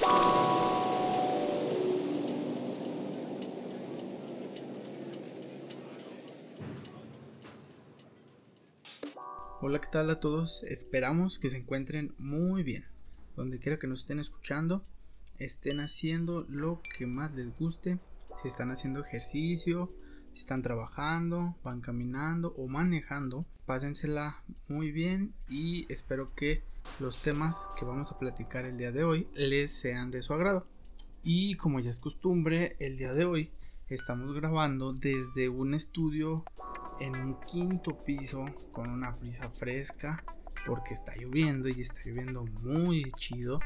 Hola, ¿qué tal a todos? Esperamos que se encuentren muy bien. Donde quiera que nos estén escuchando, estén haciendo lo que más les guste. Si están haciendo ejercicio, si están trabajando, van caminando o manejando, pásensela muy bien y espero que los temas que vamos a platicar el día de hoy les sean de su agrado. Y como ya es costumbre, el día de hoy estamos grabando desde un estudio en un quinto piso con una brisa fresca porque está lloviendo y está lloviendo muy chido.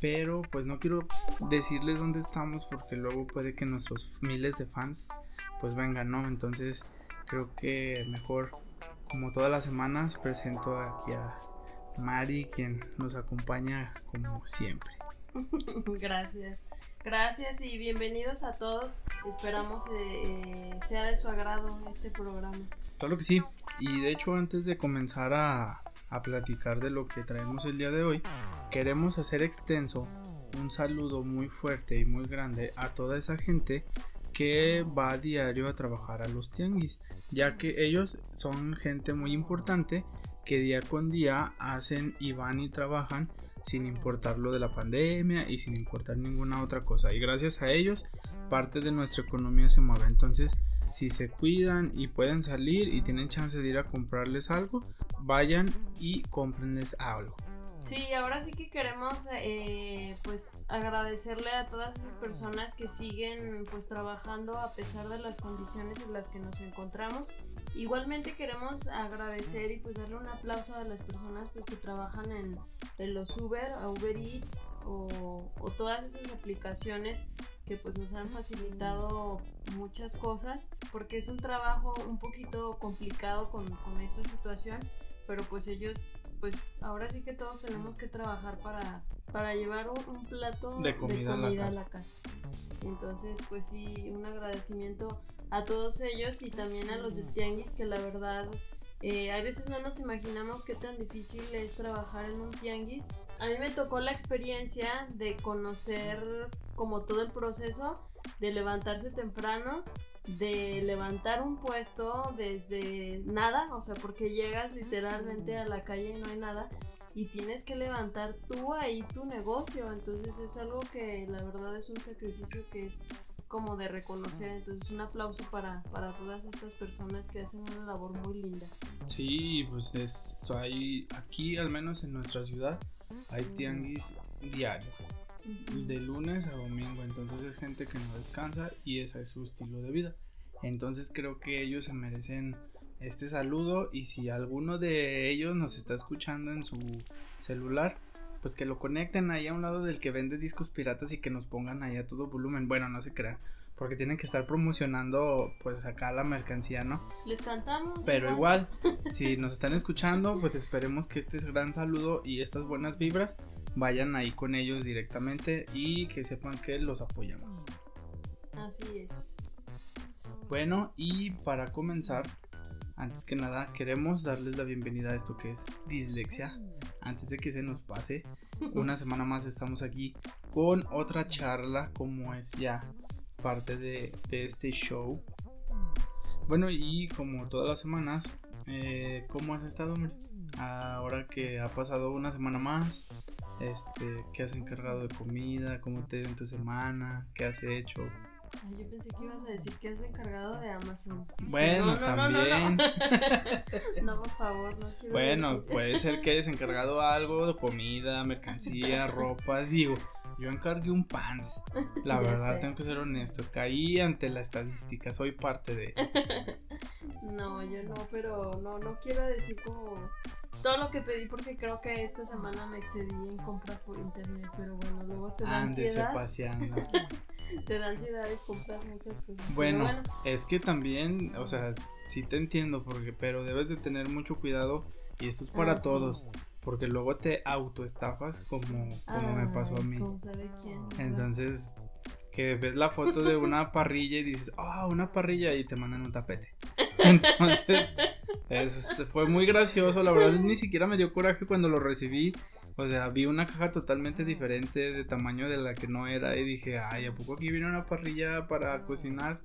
Pero pues no quiero decirles dónde estamos porque luego puede que nuestros miles de fans pues vengan, ¿no? Entonces creo que mejor como todas las semanas presento aquí a Mari quien nos acompaña como siempre. Gracias. Gracias y bienvenidos a todos. Esperamos eh, sea de su agrado este programa. Claro que sí. Y de hecho antes de comenzar a, a platicar de lo que traemos el día de hoy, queremos hacer extenso un saludo muy fuerte y muy grande a toda esa gente que va a diario a trabajar a los tianguis, ya que ellos son gente muy importante que día con día hacen y van y trabajan sin importar lo de la pandemia y sin importar ninguna otra cosa. Y gracias a ellos, parte de nuestra economía se mueve. Entonces, si se cuidan y pueden salir y tienen chance de ir a comprarles algo, vayan y cómprenles algo. Sí, ahora sí que queremos eh, pues agradecerle a todas esas personas que siguen pues trabajando a pesar de las condiciones en las que nos encontramos. Igualmente queremos agradecer y pues darle un aplauso a las personas pues que trabajan en, los Uber, a Uber Eats o, todas esas aplicaciones que pues nos han facilitado muchas cosas porque es un trabajo un poquito complicado con, con esta situación pero pues ellos pues ahora sí que todos tenemos que trabajar para, para llevar un, plato de comida, a, la casa. Entonces, pues sí, un agradecimiento a todos ellos y también a los de Tianguis que la verdad eh, a veces no nos imaginamos qué tan difícil es trabajar en un tianguis. A mí me tocó la experiencia de conocer como todo el proceso de levantarse temprano, de levantar un puesto desde nada, o sea, porque llegas literalmente a la calle y no hay nada y tienes que levantar tú ahí tu negocio, entonces es algo que la verdad es un sacrificio que es como de reconocer, entonces un aplauso para, para todas estas personas que hacen una labor muy linda. Sí, pues es, hay aquí al menos en nuestra ciudad hay tianguis diario de lunes a domingo. Entonces es gente que no descansa y ese es su estilo de vida. Entonces creo que ellos se merecen este saludo y si alguno de ellos nos está escuchando en su celular, pues que lo conecten ahí a un lado del que vende discos piratas y que nos pongan ahí a todo volumen. Bueno, no se crean. Porque tienen que estar promocionando pues acá la mercancía, ¿no? Les cantamos. Pero igual, si nos están escuchando, pues esperemos que este gran saludo y estas buenas vibras vayan ahí con ellos directamente y que sepan que los apoyamos. Así es. Bueno, y para comenzar, antes que nada, queremos darles la bienvenida a esto que es dislexia. Antes de que se nos pase, una semana más estamos aquí con otra charla como es ya parte de, este show. Bueno, y como todas las semanas, eh, ¿cómo has estado, hombre? Ahora que ha pasado una semana más, este, qué has encargado de comida, cómo te dio en tu semana, qué has hecho. Ay, yo pensé que ibas a decir que has encargado de Amazon. Bueno, también. No, por favor, no quiero. Bueno, puede ser que hayas encargado algo de comida, mercancía, ropa. Digo, yo encargué un pants. La verdad, tengo que ser honesto. Caí ante la estadística, soy parte de. no, yo no, pero no, no quiero decir como todo lo que pedí porque creo que esta semana me excedí en compras por internet, pero bueno, luego te da ansiedad. paseando. te da ansiedad y compras muchas cosas. Bueno, es que también, o sea, sí te entiendo, porque, pero debes de tener mucho cuidado y esto es para ah, todos. Porque luego te autoestafas como, como me pasó a mí. Entonces, que ves la foto de una parrilla y dices, ah, una parrilla y te mandan un tapete. Entonces, este, fue muy gracioso, la verdad ni siquiera me dio coraje cuando lo recibí. O sea, vi una caja totalmente diferente de tamaño de la que no era y dije, ay, ¿a poco aquí viene una parrilla para cocinar?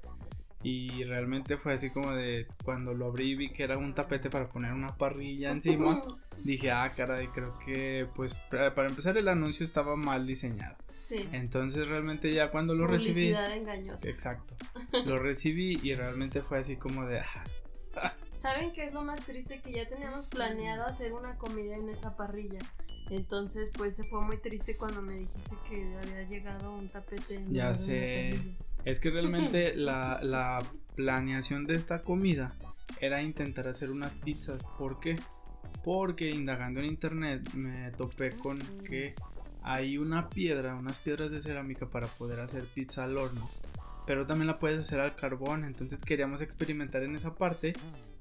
Y realmente fue así como de cuando lo abrí vi que era un tapete para poner una parrilla encima. dije, ah, caray, creo que pues para empezar el anuncio estaba mal diseñado. Sí. Entonces realmente ya cuando lo Publicidad recibí... engañosa. Exacto. Lo recibí y realmente fue así como de... Ah, ¿Saben qué es lo más triste? Que ya teníamos planeado hacer una comida en esa parrilla. Entonces, pues se fue muy triste cuando me dijiste que había llegado un tapete. En ya sé. Es que realmente la, la planeación de esta comida era intentar hacer unas pizzas. ¿Por qué? Porque indagando en internet me topé con que hay una piedra, unas piedras de cerámica para poder hacer pizza al horno. Pero también la puedes hacer al carbón. Entonces queríamos experimentar en esa parte.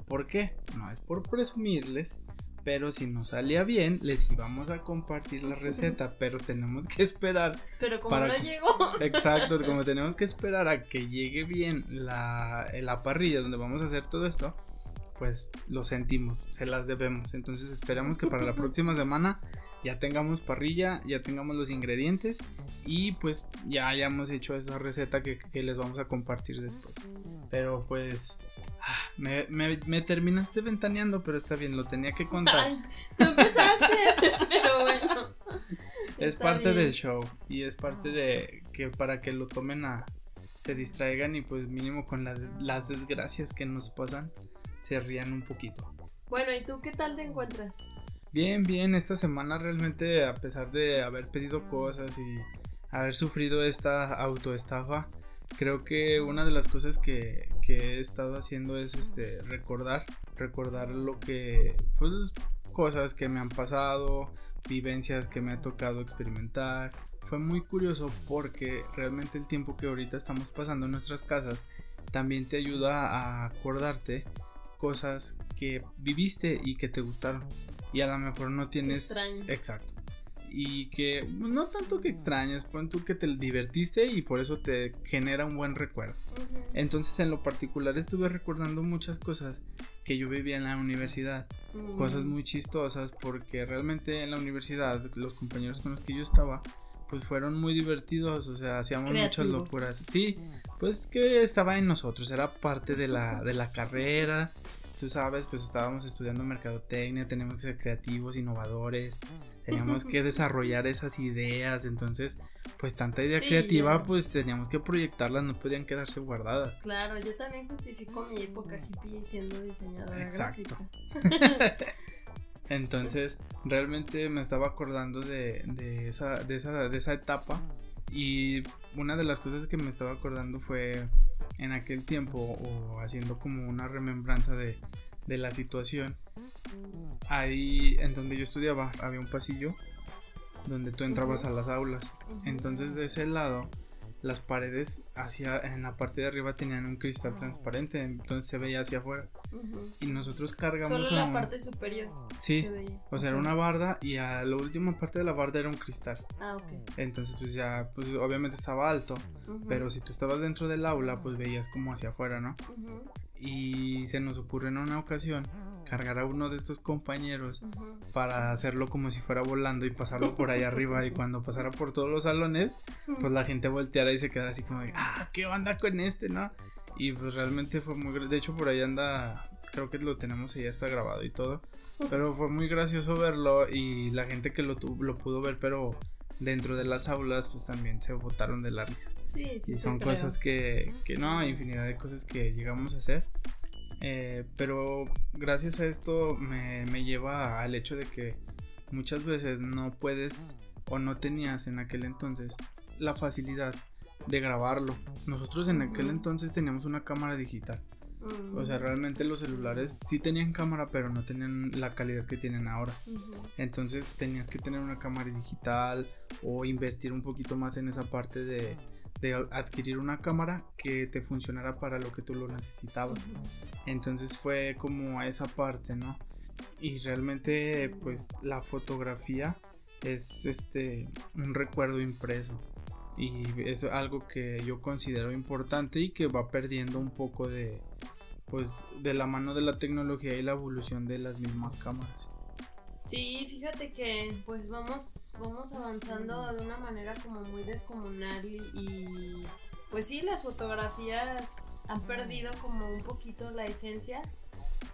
¿Por qué? No es por presumirles. Pero si nos salía bien, les íbamos a compartir la receta. Pero tenemos que esperar. Pero como no llegó. Exacto, como tenemos que esperar a que llegue bien la, la parrilla donde vamos a hacer todo esto pues lo sentimos, se las debemos. Entonces esperamos que para la próxima semana ya tengamos parrilla, ya tengamos los ingredientes y pues ya hayamos hecho esa receta que, les vamos a compartir después. Pero pues ah, me, me, terminaste ventaneando, pero está bien, lo tenía que contar. tú empezaste, pero bueno. Es parte del show y es parte de que para que lo tomen a se distraigan y pues mínimo con las desgracias que nos pasan se rían un poquito. Bueno, ¿y tú qué tal te encuentras? Bien, bien, esta semana realmente a pesar de haber pedido cosas y haber sufrido esta autoestafa, creo que una de las cosas que, que he estado haciendo es este recordar, recordar lo que, pues cosas que me han pasado, vivencias que me ha tocado experimentar. Fue muy curioso porque realmente el tiempo que ahorita estamos pasando en nuestras casas también te ayuda a acordarte cosas que viviste y que te gustaron. Y a lo mejor no tienes... Exacto. Y que no tanto que extrañas, pon tú que te divertiste y por eso te genera un buen recuerdo. Entonces en lo particular estuve recordando muchas cosas que yo vivía en la universidad. Cosas muy chistosas porque realmente en la universidad los compañeros con los que yo estaba pues fueron muy divertidos, o sea, hacíamos muchas locuras. Sí, pues que estaba en nosotros, era parte de la, de la carrera. Tú sabes, pues estábamos estudiando mercadotecnia, teníamos que ser creativos, innovadores, teníamos que desarrollar esas ideas, entonces, pues tanta idea creativa, pues teníamos que proyectarlas, no podían quedarse guardadas. Claro, yo también justifico mi época hippie siendo diseñadora Exacto. Entonces, realmente me estaba acordando de, de, esa, de, esa, de esa etapa. Y una de las cosas que me estaba acordando fue en aquel tiempo, o haciendo como una remembranza de, de la situación. Ahí en donde yo estudiaba había un pasillo donde tú entrabas a las aulas. Entonces de ese lado las paredes hacia en la parte de arriba tenían un cristal transparente, entonces se veía hacia afuera. Y nosotros cargamos Solo la parte superior. Sí. O sea, era una barda y a la última parte de la barda era un cristal. Ah, ok. Entonces, pues ya, pues obviamente estaba alto, pero si tú estabas dentro del aula, pues veías como hacia afuera, ¿no? Y se nos ocurre en una ocasión cargar a uno de estos compañeros para hacerlo como si fuera volando y pasarlo por ahí arriba y cuando pasara por todos los salones, pues la gente volteara y se quedara así como de, ah, ¿qué onda con este, no? Y pues realmente fue muy, de hecho por ahí anda, creo que lo tenemos ahí, está grabado y todo, pero fue muy gracioso verlo y la gente que lo, lo pudo ver, pero dentro de las aulas pues también se botaron de la risa. Sí, y son cosas que, que no, infinidad de cosas que llegamos a hacer. Eh, pero gracias a esto me, me lleva al hecho de que muchas veces no puedes o no tenías en aquel entonces la facilidad de grabarlo. Nosotros en aquel entonces teníamos una cámara digital. O sea, realmente los celulares sí tenían cámara, pero no tenían la calidad que tienen ahora. Entonces tenías que tener una cámara digital o invertir un poquito más en esa parte de, adquirir una cámara que te funcionara para lo que tú lo necesitabas. Entonces fue como a esa parte, ¿no? Y realmente pues la fotografía es este un recuerdo impreso y es algo que yo considero importante y que va perdiendo un poco de pues de la mano de la tecnología y la evolución de las mismas cámaras. Sí, fíjate que pues vamos, vamos avanzando de una manera como muy descomunal y, y pues sí, las fotografías han perdido como un poquito la esencia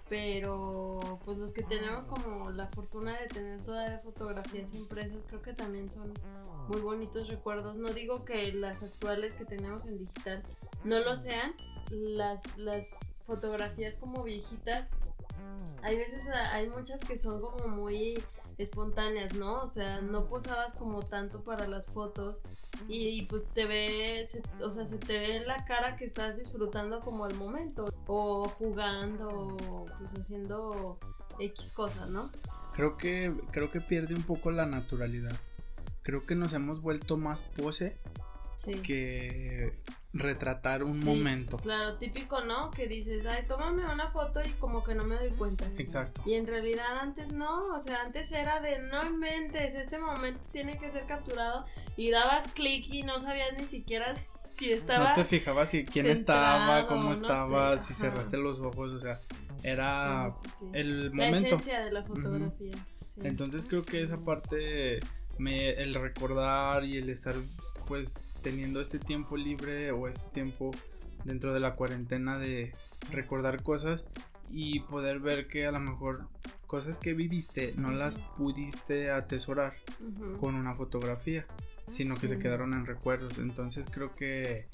pero pues los que tenemos como la fortuna de tener todavía fotografías impresas creo que también son muy bonitos recuerdos. No digo que las actuales que tenemos en digital no lo sean las las fotografías como viejitas hay veces hay muchas que son como muy espontáneas, ¿no? O sea, no posabas como tanto para las fotos y, pues te ve, o sea, se te ve en la cara que estás disfrutando como el momento o jugando o pues haciendo X cosas, ¿no? Creo que, creo que pierde un poco la naturalidad. Creo que nos hemos vuelto más pose que retratar un momento. Claro, típico, ¿no? Que dices, ay, tómame una foto y como que no me doy cuenta. Exacto. Y en realidad antes no, o sea, antes era de no inventes, este momento tiene que ser capturado y dabas clic y no sabías ni siquiera si estaba. No te fijabas si quién estaba, cómo estaba, si cerraste los ojos, o sea, era el momento. La esencia de la fotografía. Entonces creo que esa parte, me, el recordar y el estar pues teniendo este tiempo libre o este tiempo dentro de la cuarentena de recordar cosas y poder ver que a lo mejor cosas que viviste no las pudiste atesorar con una fotografía, sino que se quedaron en recuerdos. Entonces creo que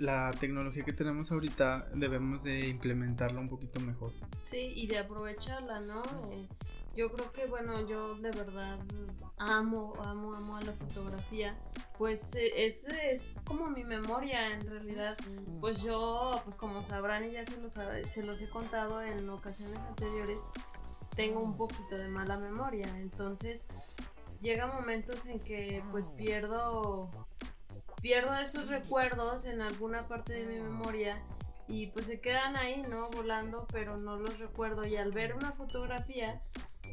la tecnología que tenemos ahorita debemos de implementarla un poquito mejor. Sí, y de aprovecharla, ¿no? Eh, yo creo que, bueno, yo de verdad amo, amo, amo a la fotografía. Pues eh, es, es como mi memoria, en realidad. Pues yo, pues como sabrán y ya se los, se los he contado en ocasiones anteriores, tengo un poquito de mala memoria. Entonces, llega momentos en que pues pierdo pierdo esos recuerdos en alguna parte de mi memoria y pues se quedan ahí, ¿no? Volando, pero no los recuerdo y al ver una fotografía,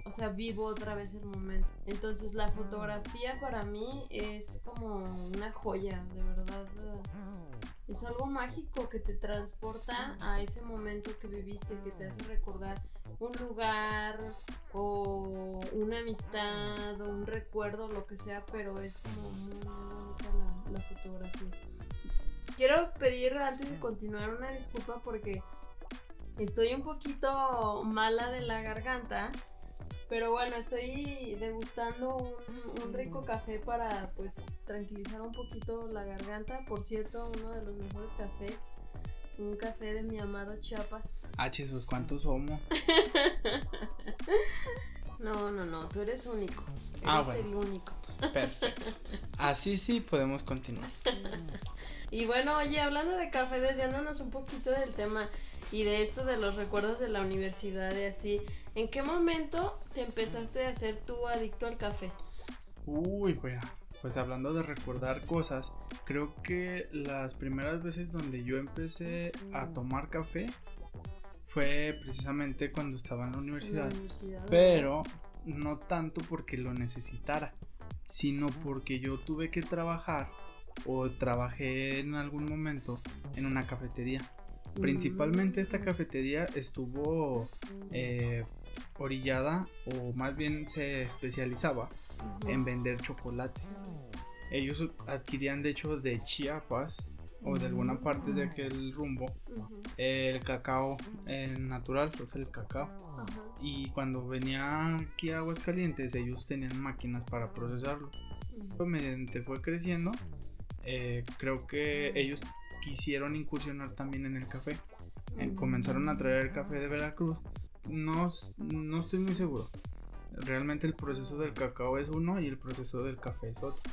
o sea, vivo otra vez el momento. Entonces la fotografía para mí es como una joya, de verdad. Es algo mágico que te transporta a ese momento que viviste, que te hace recordar un lugar o una amistad o un recuerdo, lo que sea, pero es como muy bonita la, la fotografía. Quiero pedir antes de continuar una disculpa porque estoy un poquito mala de la garganta. Pero bueno, estoy degustando un, rico café para pues tranquilizar un poquito la garganta. Por cierto, uno de los mejores cafés. Un café de mi amado Chiapas. Ah, Jesús, ¿cuántos somos? no, no, no, tú eres único. Ah, eres el único. Perfecto. Así sí podemos continuar. y bueno, oye, hablando de café, desviándonos un poquito del tema y de esto de los recuerdos de la universidad y así, ¿en qué momento te empezaste a hacer tú adicto al café? Uy, pues, pues hablando de recordar cosas, creo que las primeras veces donde yo empecé a tomar café fue precisamente cuando estaba en la universidad. pero no tanto porque lo necesitara, sino porque yo tuve que trabajar o trabajé en algún momento en una cafetería. Principalmente esta cafetería estuvo eh, orillada o más bien se especializaba en vender chocolate. Ellos adquirían de hecho de Chiapas o de alguna parte de aquel rumbo el cacao natural, pues el cacao. Y cuando venía aquí a Aguascalientes ellos tenían máquinas para procesarlo. Mediante fue creciendo, eh, creo que ellos quisieron incursionar también en el café. comenzaron a traer el café de Veracruz. No, no estoy muy seguro. Realmente el proceso del cacao es uno y el proceso del café es otro.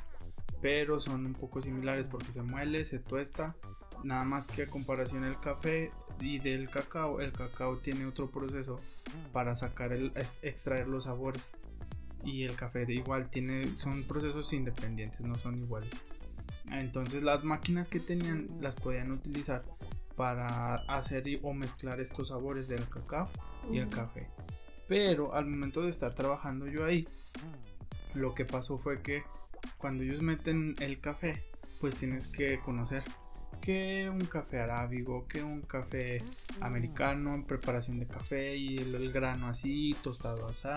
Pero son un poco similares porque se muele, se tuesta. Nada más que a comparación del café y del cacao, el cacao tiene otro proceso para sacar el, extraer los sabores. Y el café igual tiene, son procesos independientes, no son iguales. Entonces las máquinas que tenían las podían utilizar para hacer o mezclar estos sabores del cacao y el café. Pero al momento de estar trabajando yo ahí, lo que pasó fue que cuando ellos meten el café, pues tienes que conocer que un café arábigo, que un café americano, en preparación de café y el, grano así, tostado así,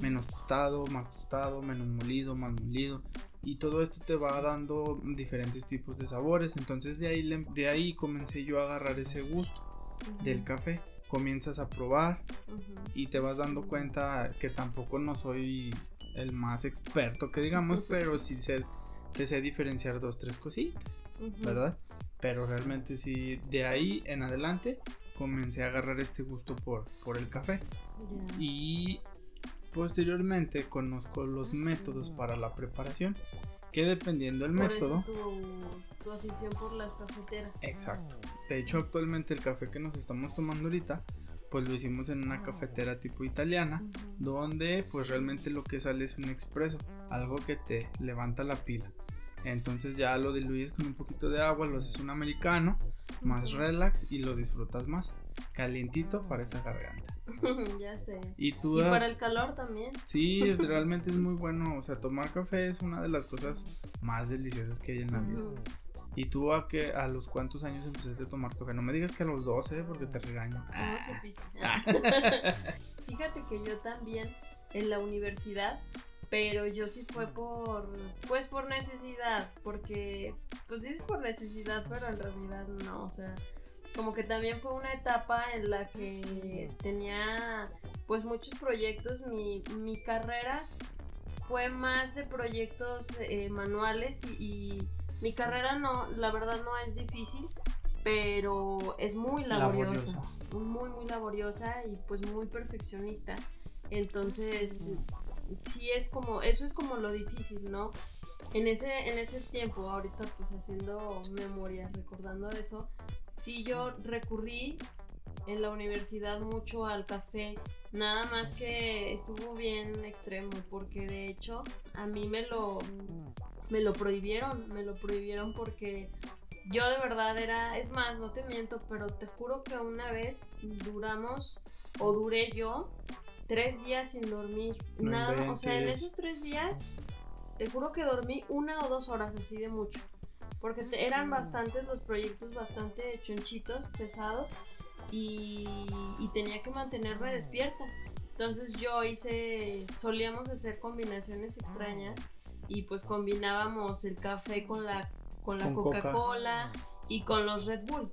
menos tostado, más tostado, menos molido, más molido. Y todo esto te va dando diferentes tipos de sabores. Entonces de ahí, de ahí comencé yo a agarrar ese gusto del café. Comienzas a probar y te vas dando cuenta que tampoco no soy el más experto que digamos, pero sí sé, te sé diferenciar dos, tres cositas, ¿verdad? Pero realmente sí, de ahí en adelante comencé a agarrar este gusto por, por el café. Y posteriormente conozco los métodos para la preparación. Que dependiendo del método. tu, afición por las cafeteras. Exacto. De hecho, actualmente el café que nos estamos tomando ahorita pues lo hicimos en una cafetera tipo italiana, donde pues realmente lo que sale es un expreso, algo que te levanta la pila. Entonces ya lo diluyes con un poquito de agua, lo haces un americano, más relax y lo disfrutas más. Calientito para esa garganta. ya sé. Y, tú, para el calor también. Sí, realmente es muy bueno. O sea, tomar café es una de las cosas más deliciosas que hay en la vida. ¿Y tú a, qué, a los cuántos años empezaste a tomar café? No me digas que a los 12 porque te regaño. ¿Cómo supiste? Fíjate que yo también en la universidad, pero yo sí fue por, pues por necesidad, porque, pues dices por necesidad, pero en realidad no, o sea, como que también fue una etapa en la que tenía pues muchos proyectos, mi, mi carrera fue más de proyectos eh, manuales y mi carrera no, la verdad no es difícil, pero es muy laboriosa, muy muy laboriosa y pues muy perfeccionista. Entonces, sí es como, eso es como lo difícil, ¿no? En ese, en ese tiempo, ahorita pues haciendo memoria, recordando eso, sí yo recurrí en la universidad mucho al café, nada más que estuvo bien extremo, porque de hecho a mí me lo me lo prohibieron, me lo prohibieron porque yo de verdad era, es más, no te miento, pero te juro que una vez duramos, o duré yo, tres días sin dormir. Nada, o sea, en esos tres días, te juro que dormí una o dos horas así de mucho. Porque eran bastantes los proyectos, bastante chonchitos, pesados, y, y tenía que mantenerme despierta. Entonces yo hice, solíamos hacer combinaciones extrañas y pues combinábamos el café con la, con la Coca-Cola y con los Red Bull.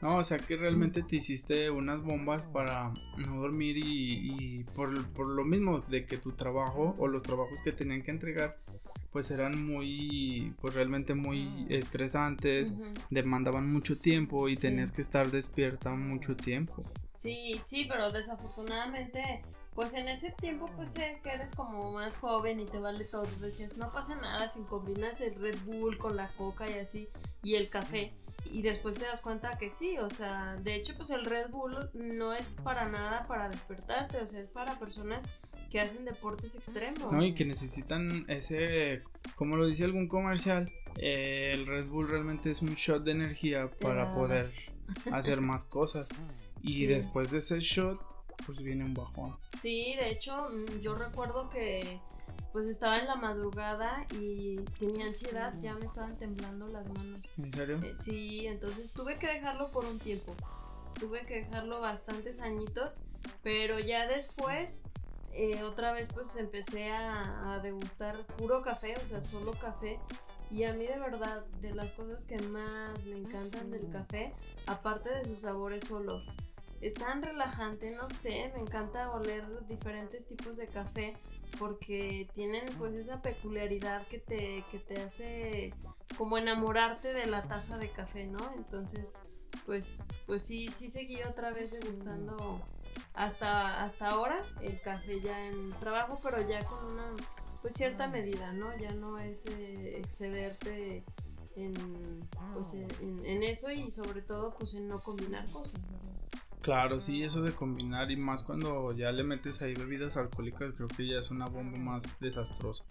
No, o sea que realmente te hiciste unas bombas para no dormir y, por, lo mismo de que tu trabajo o los trabajos que tenían que entregar pues eran muy, pues realmente muy estresantes, demandaban mucho tiempo y tenías que estar despierta mucho tiempo. Sí, sí, pero desafortunadamente pues en ese tiempo pues sé que eres como más joven y te vale todo. Decías, no pasa nada si combinas el Red Bull con la coca y así y el café. Y después te das cuenta que sí, o sea, de hecho pues el Red Bull no es para nada para despertarte, o sea, es para personas que hacen deportes extremos. No, y que necesitan ese, como lo dice algún comercial, eh, el Red Bull realmente es un shot de energía para poder hacer más cosas. Y después de ese shot pues viene un bajón. Sí, de hecho, mm, yo recuerdo que pues estaba en la madrugada y tenía ansiedad, ya me estaban temblando las manos. ¿En serio? Eh, sí, entonces tuve que dejarlo por un tiempo. Tuve que dejarlo bastantes añitos, pero ya después eh, otra vez pues empecé a, a, degustar puro café, o sea, solo café. Y a mí de verdad, de las cosas que más me encantan del café, aparte de su sabor, es su olor es tan relajante, no sé, me encanta oler diferentes tipos de café porque tienen pues esa peculiaridad que te, que te hace como enamorarte de la taza de café, ¿no? Entonces, pues, pues sí, sí seguí otra vez degustando hasta, hasta ahora el café ya en trabajo, pero ya con una pues cierta medida, ¿no? Ya no es eh, excederte en, pues, en, en, eso y sobre todo pues en no combinar cosas. Claro, sí, eso de combinar y más cuando ya le metes ahí bebidas alcohólicas, creo que ya es una bomba más desastrosa.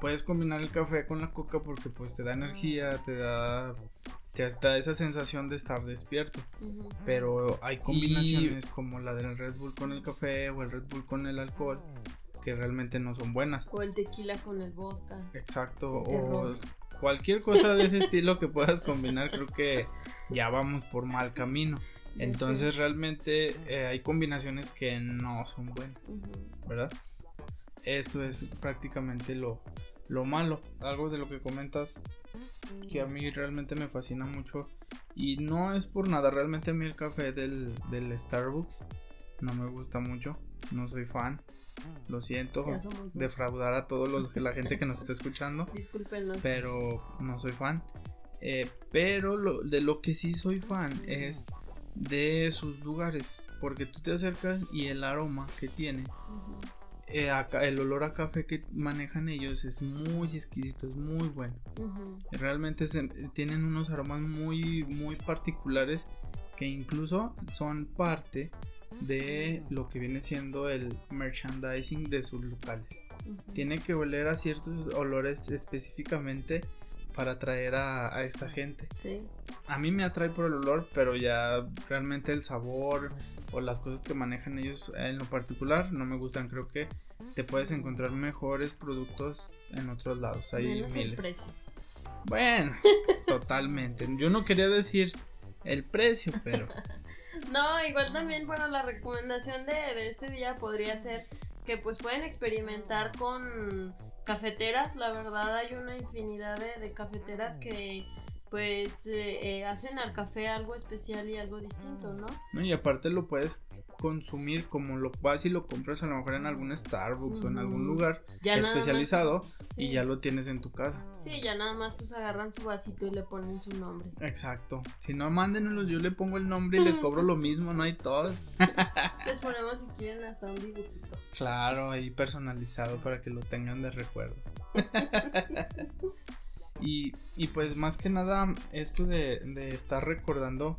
Puedes combinar el café con la coca porque pues te da energía, te da, te da esa sensación de estar despierto. Pero hay combinaciones como la del Red Bull con el café o el Red Bull con el alcohol que realmente no son buenas. O el tequila con el vodka. Exacto, o cualquier cosa de ese estilo que puedas combinar, creo que ya vamos por mal camino. Entonces realmente eh, hay combinaciones que no son buenas, ¿verdad? Esto es prácticamente lo, lo malo. Algo de lo que comentas que a mí realmente me fascina mucho. Y no es por nada, realmente a mí el café del, del Starbucks no me gusta mucho. No soy fan. Lo siento, defraudar a todos los la gente que nos está escuchando. Discúlpenos. Pero no soy fan. Eh, pero lo, de lo que sí soy fan es de sus lugares. Porque tú te acercas y el aroma que tiene, eh, el olor a café que manejan ellos es muy exquisito, es muy bueno. Realmente tienen unos aromas muy, muy particulares que incluso son parte de lo que viene siendo el merchandising de sus locales. Tiene que oler a ciertos olores específicamente para atraer a, esta gente. A mí me atrae por el olor, pero ya realmente el sabor o las cosas que manejan ellos en lo particular no me gustan. Creo que te puedes encontrar mejores productos en otros lados. Hay Menos miles. El precio. Bueno, totalmente. Yo no quería decir el precio, pero. no, igual también, bueno, la recomendación de, de este día podría ser que pues pueden experimentar con cafeteras, la verdad hay una infinidad de, cafeteras que pues eh, eh, hacen al café algo especial y algo distinto, ¿no? No, y aparte lo puedes consumir como lo vas y lo compras a lo mejor en algún Starbucks o en algún lugar especializado y ya lo tienes en tu casa. Sí, ya nada más pues agarran su vasito y le ponen su nombre. Exacto. Si no, mándenos, yo le pongo el nombre y les cobro lo mismo, no hay todos. les ponemos si quieren hasta un dibujito. Claro, ahí personalizado para que lo tengan de recuerdo. y, y pues más que nada, esto de, de estar recordando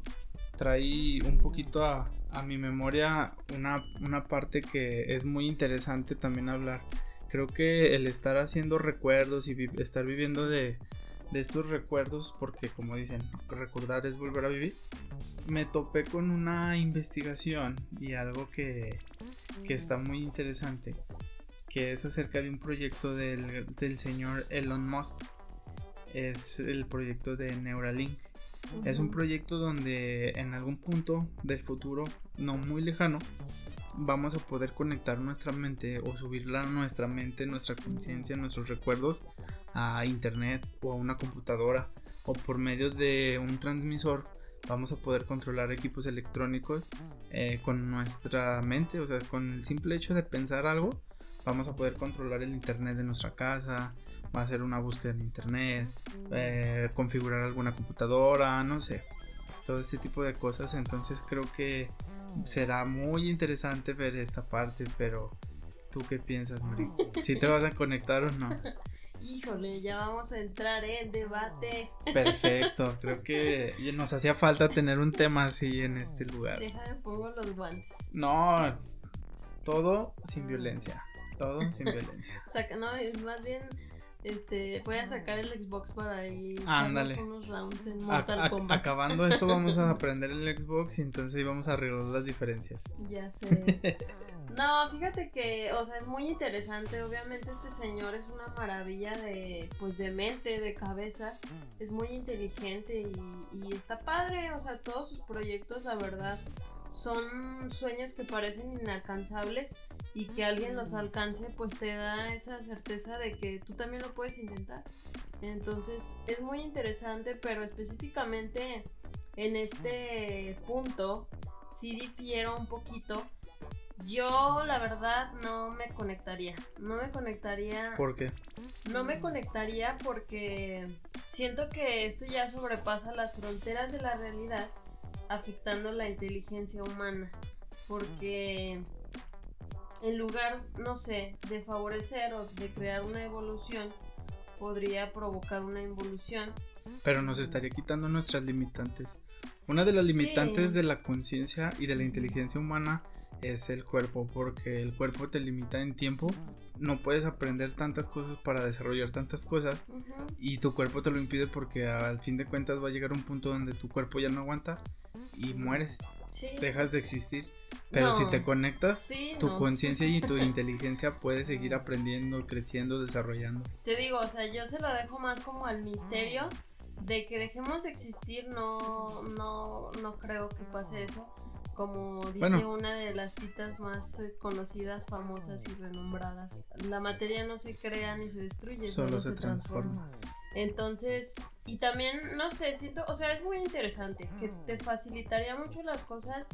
trae un poquito a, a mi memoria una, una parte que es muy interesante también hablar. Creo que el estar haciendo recuerdos y estar viviendo de, de estos recuerdos, porque como dicen, recordar es volver a vivir, me topé con una investigación y algo que, que está muy interesante, que es acerca de un proyecto del, del señor Elon Musk. Es el proyecto de Neuralink. Es un proyecto donde en algún punto del futuro, no muy lejano, vamos a poder conectar nuestra mente o subirla a nuestra mente, nuestra conciencia, nuestros recuerdos a internet o a una computadora o por medio de un transmisor vamos a poder controlar equipos electrónicos eh, con nuestra mente, o sea, con el simple hecho de pensar algo, vamos a poder controlar el internet de nuestra casa, va a hacer una búsqueda en internet, eh, configurar alguna computadora, no sé, todo este tipo de cosas. Entonces creo que será muy interesante ver esta parte, pero ¿tú qué piensas, Mari? ¿Si te vas a conectar o no? Híjole, ya vamos a entrar en debate. Perfecto, creo que nos hacía falta tener un tema así en este lugar. Deja de pongo los guantes. No, todo sin violencia. Todo sin violencia. O sea, no, más bien este, voy a sacar el Xbox para ir Ándale. unos rounds en Mortal Kombat. acabando esto vamos a aprender el Xbox y entonces vamos a arreglar las diferencias. Ya sé. No, fíjate que, o sea, es muy interesante. Obviamente este señor es una maravilla de, pues, de mente, de cabeza. Es muy inteligente y, y está padre. O sea, todos sus proyectos, la verdad, son sueños que parecen inalcanzables y que alguien los alcance, pues te da esa certeza de que tú también lo puedes intentar. Entonces es muy interesante, pero específicamente en este punto sí difiero un poquito. Yo la verdad no me conectaría, no me conectaría. ¿Por qué? No me conectaría porque siento que esto ya sobrepasa las fronteras de la realidad afectando la inteligencia humana. Porque en lugar, no sé, de favorecer o de crear una evolución, podría provocar una involución. Pero nos estaría quitando nuestras limitantes. Una de las limitantes de la conciencia y de la inteligencia humana es el cuerpo, porque el cuerpo te limita en tiempo, no puedes aprender tantas cosas para desarrollar tantas cosas y tu cuerpo te lo impide porque al fin de cuentas va a llegar un punto donde tu cuerpo ya no aguanta y mueres, Sí. dejas de existir. Pero si te conectas, Sí, tu no. conciencia y tu inteligencia puede seguir aprendiendo, creciendo, desarrollando. Te digo, o sea, yo se lo dejo más como al misterio de que dejemos de existir, no, no, no creo que pase eso. Como dice Bueno. una de las citas más eh, conocidas, famosas y renombradas. La materia no se crea ni se destruye, solo, Solo se, se transforma. Entonces, y también, no sé, siento, o sea, es muy interesante, que te facilitaría mucho las cosas,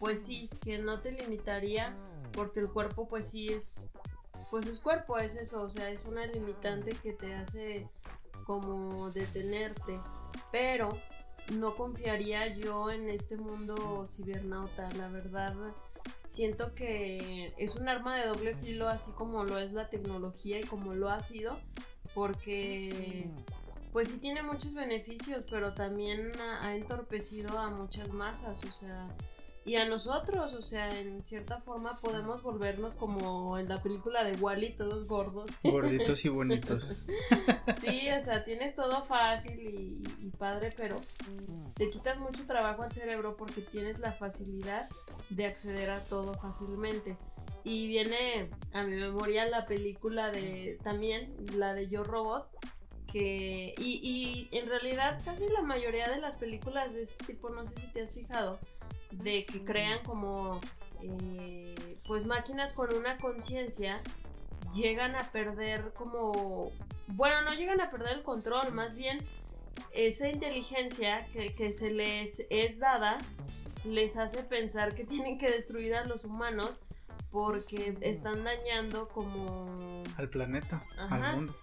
pues sí, que no te limitaría, porque el cuerpo pues sí es, pues es cuerpo, es eso, o sea, es una limitante que te hace como detenerte, pero no confiaría yo en este mundo cibernauta, la verdad. Siento que es un arma de doble filo, así como lo es la tecnología y como lo ha sido, porque pues sí tiene muchos beneficios, pero también ha, entorpecido a muchas masas, o sea, y a nosotros, o sea, en cierta forma podemos volvernos como en la película de Wally, todos gordos. Gorditos y bonitos. Sí, o sea, tienes todo fácil y, y padre, pero te quitas mucho trabajo al cerebro porque tienes la facilidad de acceder a todo fácilmente. Y viene a mi memoria la película de también, la de Yo Robot, que y, y en realidad casi la mayoría de las películas de este tipo, no sé si te has fijado, de que crean como eh, pues máquinas con una conciencia llegan a perder como bueno no llegan a perder el control más bien esa inteligencia que, que se les es dada les hace pensar que tienen que destruir a los humanos porque están dañando como Al planeta, Ajá. al mundo.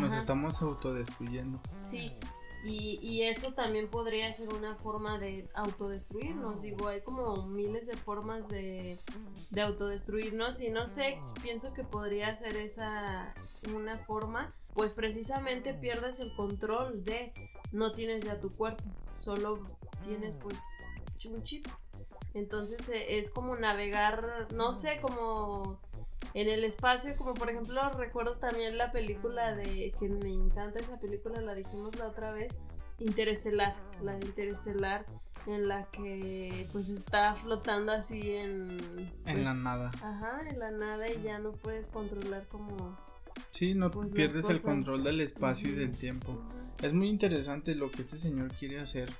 Nos Ajá. estamos autodestruyendo. Sí, y, y eso también podría ser una forma de autodestruirnos. Digo, hay como miles de formas de, de autodestruirnos y no sé, pienso que podría ser esa una forma, pues precisamente pierdes el control de, no tienes ya tu cuerpo, solo tienes pues un chip. Entonces eh, es como navegar, no sé, como en el espacio, como por ejemplo recuerdo también la película de, que me encanta esa película, la dijimos la otra vez, Interestelar, la de Interestelar, en la que pues está flotando así en... En la pues, nada. Ajá, en la nada y ya no puedes controlar como... Sí, no pues, pierdes el control del espacio y del tiempo. Es muy interesante lo que este señor quiere hacer.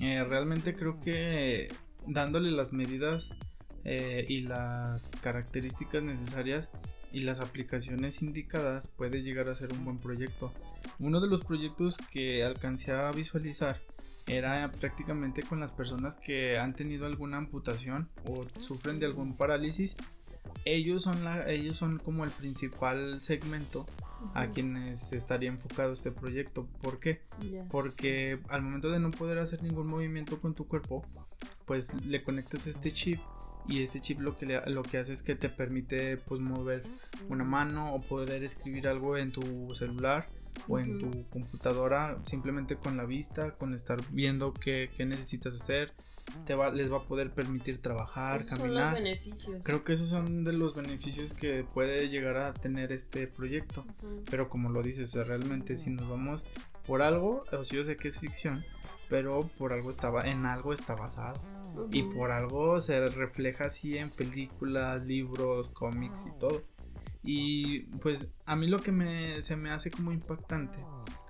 Eh, realmente creo que dándole las medidas eh, y las características necesarias y las aplicaciones indicadas puede llegar a ser un buen proyecto. Uno de los proyectos que alcancé a visualizar era prácticamente con las personas que han tenido alguna amputación o sufren de algún parálisis. Ellos son, la, ellos son como el principal segmento a quienes estaría enfocado este proyecto. ¿Por qué? Porque al momento de no poder hacer ningún movimiento con tu cuerpo, pues le conectas este chip y este chip lo que, le- lo que hace es que te permite pues mover una mano o poder escribir algo en tu celular o en tu computadora simplemente con la vista, con estar viendo qué, qué necesitas hacer, te va, les va a poder permitir trabajar, Esos son los caminar. beneficios. Creo que esos son de los beneficios que puede llegar a tener este proyecto. Pero como lo dices, o sea, realmente si nos vamos por algo, o sea, yo sé que es ficción, pero por algo estaba, en algo está basado. Y Ujú. por algo se refleja así en películas, libros, cómics y todo. Y pues a mí lo que me, se me hace como impactante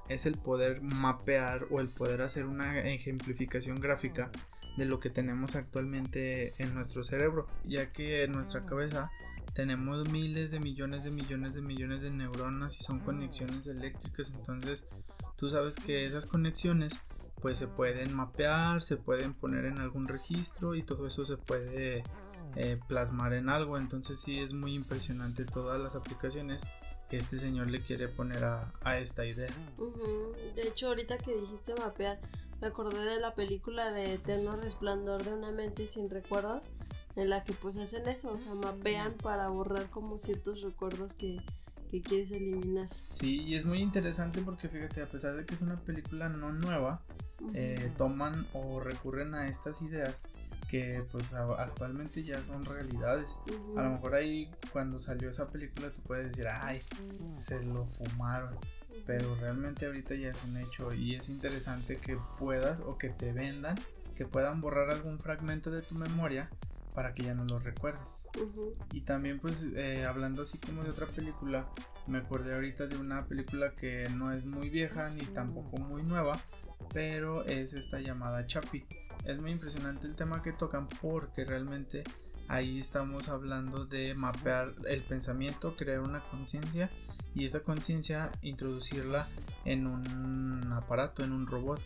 es el poder mapear o el poder hacer una ejemplificación gráfica de lo que tenemos actualmente en nuestro cerebro, ya que en nuestra cabeza tenemos miles de millones de millones de millones de neuronas y son conexiones eléctricas, entonces tú sabes que esas conexiones pues se pueden mapear, se pueden poner en algún registro y todo eso se puede eh, plasmar en algo, entonces sí es muy impresionante todas las aplicaciones que este señor le quiere poner a, esta idea. Ujú. De hecho, ahorita que dijiste mapear, me acordé de la película de Eterno Resplandor de una mente sin recuerdos, en la que pues hacen eso, o sea, mapean para borrar como ciertos recuerdos que, que quieres eliminar. Sí, y es muy interesante porque fíjate, a pesar de que es una película no nueva, eh, toman o recurren a estas ideas que pues actualmente ya son realidades. A lo mejor ahí cuando salió esa película tú puedes decir, ay, se lo fumaron. Pero realmente ahorita ya es un hecho y es interesante que puedas o que te vendan que puedan borrar algún fragmento de tu memoria para que ya no lo recuerdes. Y también pues eh, hablando así como de otra película, me acordé ahorita de una película que no es muy vieja ni tampoco muy nueva, pero es esta llamada Chapi. Es muy impresionante el tema que tocan porque realmente ahí estamos hablando de mapear el pensamiento, crear una conciencia y esta conciencia introducirla en un aparato, en un robot.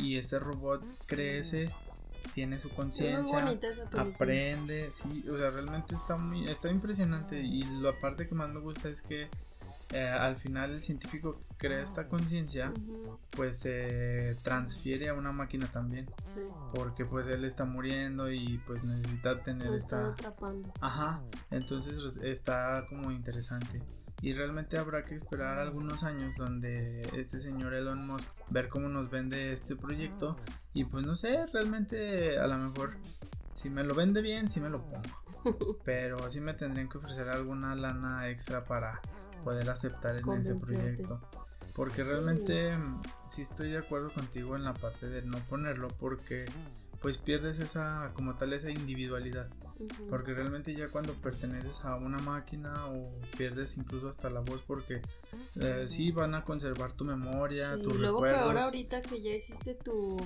Y este robot crece tiene su conciencia, aprende, sí, o sea, realmente está muy, está impresionante y la parte que más me gusta es que eh, al final el científico que crea esta conciencia, pues se transfiere a una máquina también, porque pues él está muriendo y pues necesita tener esta, ajá, entonces está como interesante. Y realmente habrá que esperar algunos años donde este señor Elon Musk ver cómo nos vende este proyecto y pues no sé, realmente a lo mejor si me lo vende bien, sí me lo pongo. Pero sí me tendrían que ofrecer alguna lana extra para poder aceptar en ese proyecto. Porque realmente sí estoy de acuerdo contigo en la parte de no ponerlo porque pues pierdes esa como tal esa individualidad. Porque realmente ya cuando perteneces a una máquina o pierdes incluso hasta la voz porque eh, sí van a conservar tu memoria, sí, luego peor ahorita que ya hiciste tu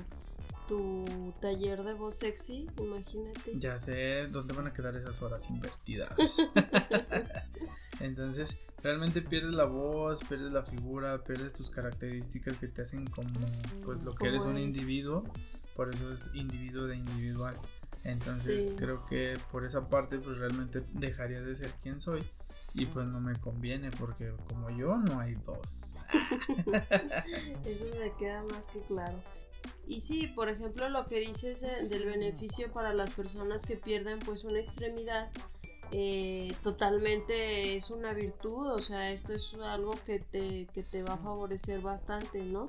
tu taller de voz sexy, imagínate. Ya sé dónde van a quedar esas horas invertidas. Entonces, realmente pierdes la voz, pierdes la figura, pierdes tus características que te hacen como pues lo que eres un individuo, por eso es individuo de individual. Entonces creo que por esa parte pues realmente dejaría de ser quien soy y pues no me conviene porque como yo no hay dos. Eso me queda más que claro. Y sí, por ejemplo, lo que dices del beneficio para las personas que pierden pues una extremidad, eh, totalmente es una virtud, o sea, esto es algo que te, que te va a favorecer bastante, ¿no?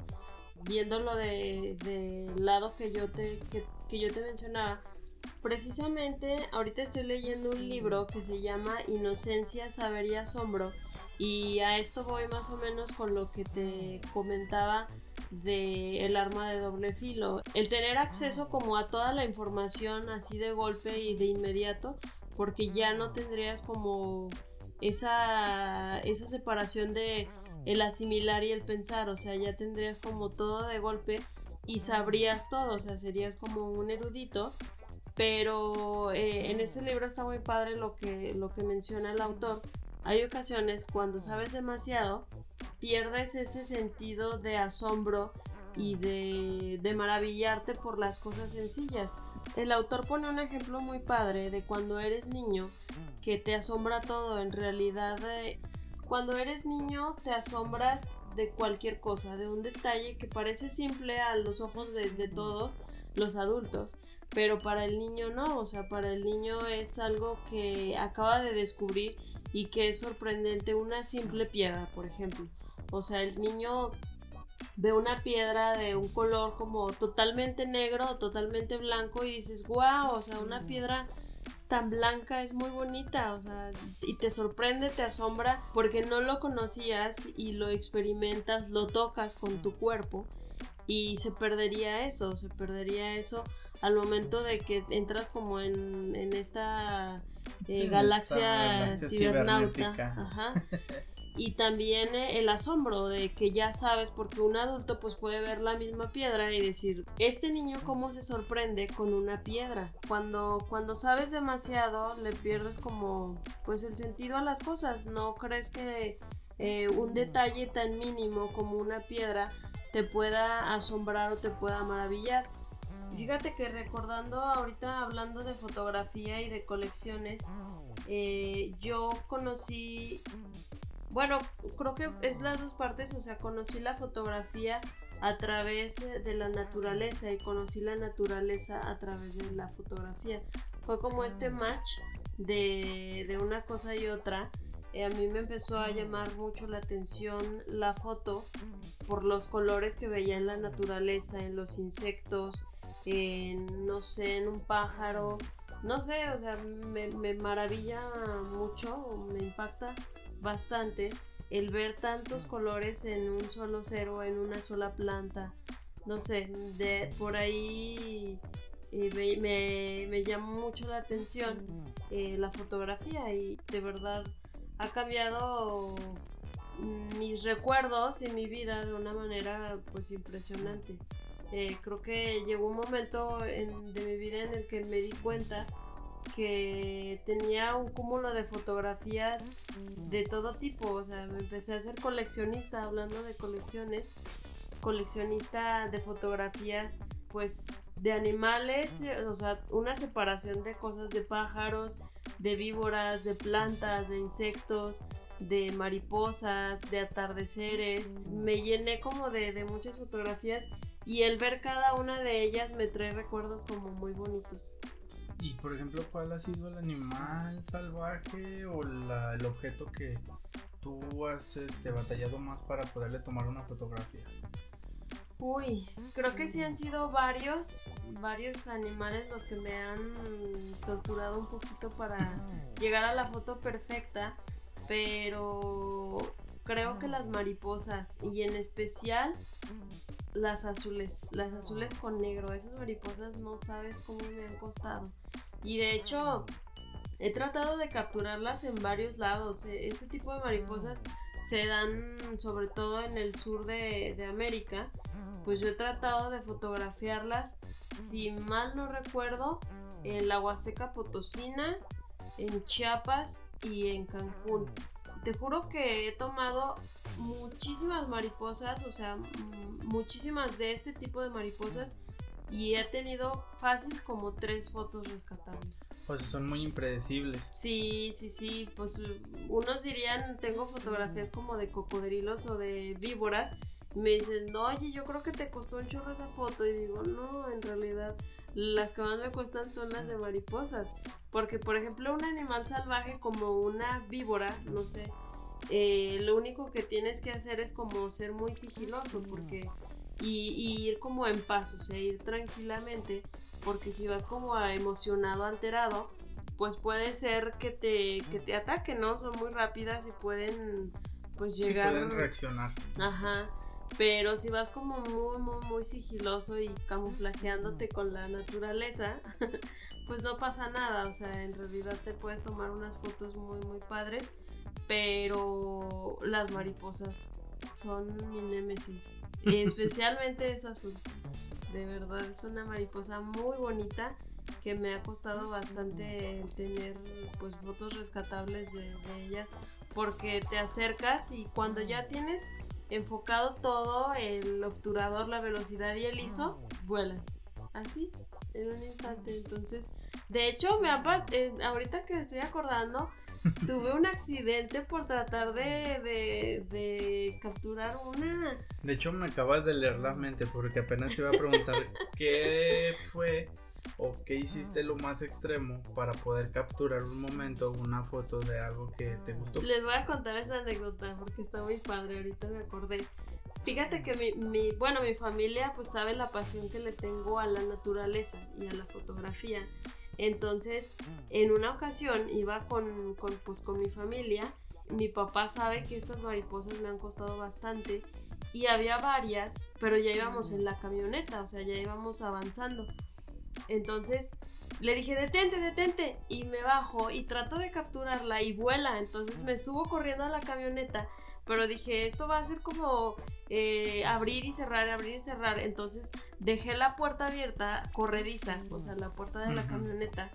Viéndolo del de lado que yo te, que, que yo te mencionaba, Precisamente ahorita estoy leyendo un libro que se llama Inocencia, Saber y Asombro y a esto voy más o menos con lo que te comentaba de el arma de doble filo. El tener acceso como a toda la información así de golpe y de inmediato porque ya no tendrías como esa, esa separación de el asimilar y el pensar, o sea, ya tendrías como todo de golpe y sabrías todo, o sea, serías como un erudito pero eh, en este libro está muy padre lo que, lo que menciona el autor. Hay ocasiones cuando sabes demasiado, pierdes ese sentido de asombro y de, de, maravillarte por las cosas sencillas. El autor pone un ejemplo muy padre de cuando eres niño, que te asombra todo. En realidad, eh, cuando eres niño te asombras de cualquier cosa, de un detalle que parece simple a los ojos de, de todos los adultos, pero para el niño no, o sea, para el niño es algo que acaba de descubrir y que es sorprendente una simple piedra, por ejemplo. O sea, el niño ve una piedra de un color como totalmente negro, totalmente blanco y dices, wow, o sea, una piedra tan blanca es muy bonita, o sea, y te sorprende, te asombra porque no lo conocías y lo experimentas, lo tocas con tu cuerpo y se perdería eso, se perdería eso al momento de que entras como en, esta eh, galaxia, cibernauta. Ajá. y también eh, el asombro de que ya sabes, porque un adulto pues puede ver la misma piedra y decir, este niño cómo se sorprende con una piedra. Cuando, cuando sabes demasiado le pierdes como pues el sentido a las cosas, no crees que eh, un detalle tan mínimo como una piedra te pueda asombrar o te pueda maravillar. Fíjate que recordando ahorita hablando de fotografía y de colecciones, eh, yo conocí, bueno, creo que es las dos partes, o sea, conocí la fotografía a través de la naturaleza y conocí la naturaleza a través de la fotografía. Fue como este match de, de una cosa y otra. Eh, a mí me empezó a llamar mucho la atención la foto por los colores que veía en la naturaleza, en los insectos, en, no sé, en un pájaro, no sé, o sea, me, me maravilla mucho, me impacta bastante el ver tantos colores en un solo cero, en una sola planta, no sé, de por ahí eh, me, me, llamó mucho la atención eh, la fotografía y de verdad ha cambiado mis recuerdos y mi vida de una manera pues impresionante. Eh, creo que llegó un momento de mi vida en el que me di cuenta que tenía un cúmulo de fotografías de todo tipo, o sea, me empecé a ser coleccionista, hablando de colecciones, coleccionista de fotografías, pues de animales, o sea, una separación de cosas de pájaros, de víboras, de plantas, de insectos, de mariposas, de atardeceres. Me llené como de, de muchas fotografías y el ver cada una de ellas me trae recuerdos como muy bonitos. Y por ejemplo, ¿cuál ha sido el animal salvaje o el objeto que tú has este, batallado más para poderle tomar una fotografía? Uy, creo que sí han sido varios, varios animales los que me han torturado un poquito para llegar a la foto perfecta, pero creo que las mariposas y en especial las azules, las azules con negro, esas mariposas no sabes cómo me han costado. Y de hecho, he tratado de capturarlas en varios lados. E, este tipo de mariposas se dan sobre todo en el sur de, de América. Pues yo he tratado de fotografiarlas, si mal no recuerdo, en la Huasteca Potosina, en Chiapas y en Cancún. Te juro que he tomado muchísimas mariposas, o sea, muchísimas de este tipo de mariposas y he tenido fácil como tres fotos rescatables. Pues son muy impredecibles. Sí, sí, sí, pues unos dirían, tengo fotografías como de cocodrilos o de víboras. Y me dicen, no, oye, yo creo que te costó un chorro esa foto. Y digo, no, en realidad las que más me cuestan son las de mariposas. Porque, por ejemplo, un animal salvaje como una víbora, no sé, eh, lo único que tienes que hacer es como ser muy sigiloso porque y, ir como en paso, o sea, ir tranquilamente, porque si vas como emocionado, alterado, pues puede ser que te, que te ataquen, ¿no? Son muy rápidas y pueden pues llegar... pueden reaccionar. Ajá. Pero si vas como muy, muy, muy sigiloso y camuflajeándote con la naturaleza, pues no pasa nada. O sea, en realidad te puedes tomar unas fotos muy, muy padres pero las mariposas son mi némesis. Especialmente es azul. De verdad, es una mariposa muy bonita que me ha costado bastante tener pues fotos rescatables de, ellas porque te acercas y cuando ya tienes enfocado todo el obturador, la velocidad y el ISO, vuelan. Así, en un instante. Entonces, de hecho, me ha, eh, ahorita que estoy acordando, tuve un accidente por tratar de, de, capturar una. De hecho, me acabas de leer la mente porque apenas te iba a preguntar qué fue o qué hiciste lo más extremo para poder capturar un momento, una foto de algo que te gustó. Les voy a contar esa anécdota porque está muy padre, ahorita me acordé. Fíjate que mi, mi, bueno, mi familia pues sabe la pasión que le tengo a la naturaleza y a la fotografía. Entonces, en una ocasión iba con, con, pues, con mi familia. Mi papá sabe que estas mariposas me han costado bastante y había varias, pero ya íbamos en la camioneta, o sea, ya íbamos avanzando. Entonces le dije, detente, detente, y me bajo y trato de capturarla y vuela. Entonces me subo corriendo a la camioneta pero dije, esto va a ser como eh, abrir y cerrar, abrir y cerrar. Entonces dejé la puerta abierta, corrediza, o sea, la puerta de la camioneta.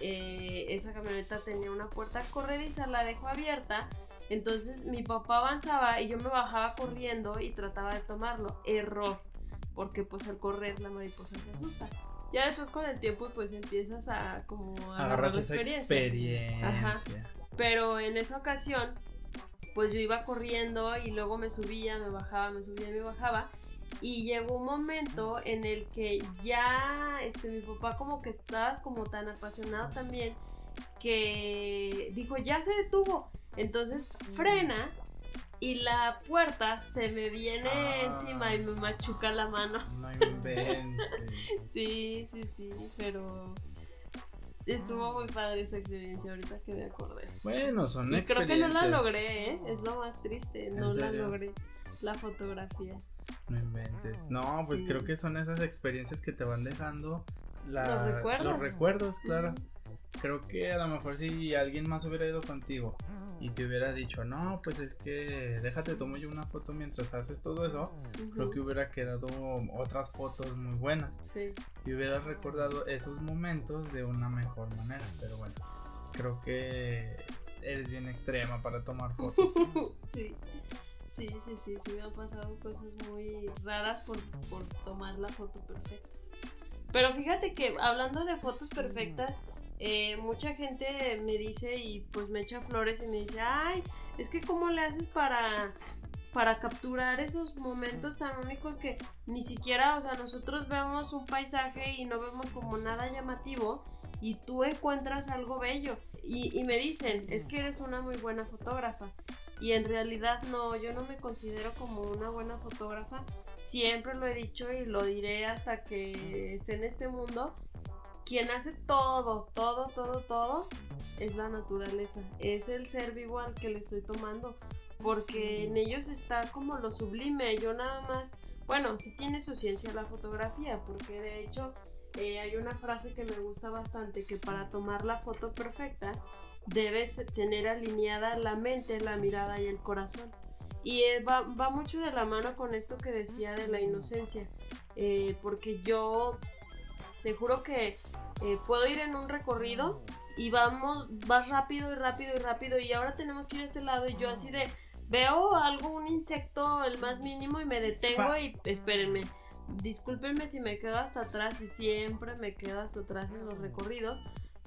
Eh, esa camioneta tenía una puerta corrediza, la dejo abierta. Entonces mi papá avanzaba y yo me bajaba corriendo y trataba de tomarlo. Error, porque pues al correr la mariposa se asusta. Ya después con el tiempo pues empiezas a como agarrar la experiencia. experiencia. Ajá. Pero en esa ocasión pues yo iba corriendo y luego me subía, me bajaba, me subía, me bajaba. Y llegó un momento en el que ya este, mi papá como que estaba como tan apasionado también que dijo, ya se detuvo. Entonces frena y la puerta se me viene ah. encima y me machuca la mano. No inventes. sí, sí, sí, pero Estuvo muy padre esa experiencia ahorita que me acordé. Bueno, son y creo que no la logré, ¿eh? Es lo más triste, no la logré. La fotografía. No inventes. No, pues Sí. creo que son esas experiencias que te van dejando la- Los recuerdos. los recuerdos, claro. Creo que a lo mejor si alguien más hubiera ido contigo y te hubiera dicho, no, pues es que déjate, tomo yo una foto mientras haces todo eso, creo que hubiera quedado otras fotos muy buenas Sí. y hubieras recordado esos momentos de una mejor manera. Pero bueno, creo que eres bien extrema para tomar fotos. sí. Sí, sí, sí, sí, me han pasado cosas muy raras por, por tomar la foto perfecta. Pero fíjate que hablando de fotos perfectas, eh, mucha gente me dice y pues me echa flores y me dice, ay, es que cómo le haces para, para capturar esos momentos tan únicos que ni siquiera, o sea, nosotros vemos un paisaje y no vemos como nada llamativo y tú encuentras algo bello. Y, y me dicen, es que eres una muy buena fotógrafa. Y en realidad no, yo no me considero como una buena fotógrafa. Siempre lo he dicho y lo diré hasta que esté en este mundo. Quien hace todo, todo, todo, todo es la naturaleza. Es el ser vivo al que le estoy tomando. Porque en ellos está como lo sublime. Yo nada más, bueno, sí tiene su ciencia la fotografía. Porque de hecho eh, hay una frase que me gusta bastante. Que para tomar la foto perfecta debes tener alineada la mente, la mirada y el corazón. Y eh, va, va mucho de la mano con esto que decía de la inocencia. Eh, porque yo te juro que eh, puedo ir en un recorrido y vamos, vas rápido y rápido y rápido y ahora tenemos que ir a este lado y yo así de, veo algo, un insecto, el más mínimo y me detengo y espérenme. Discúlpenme si me quedo hasta atrás y siempre me quedo hasta atrás en los recorridos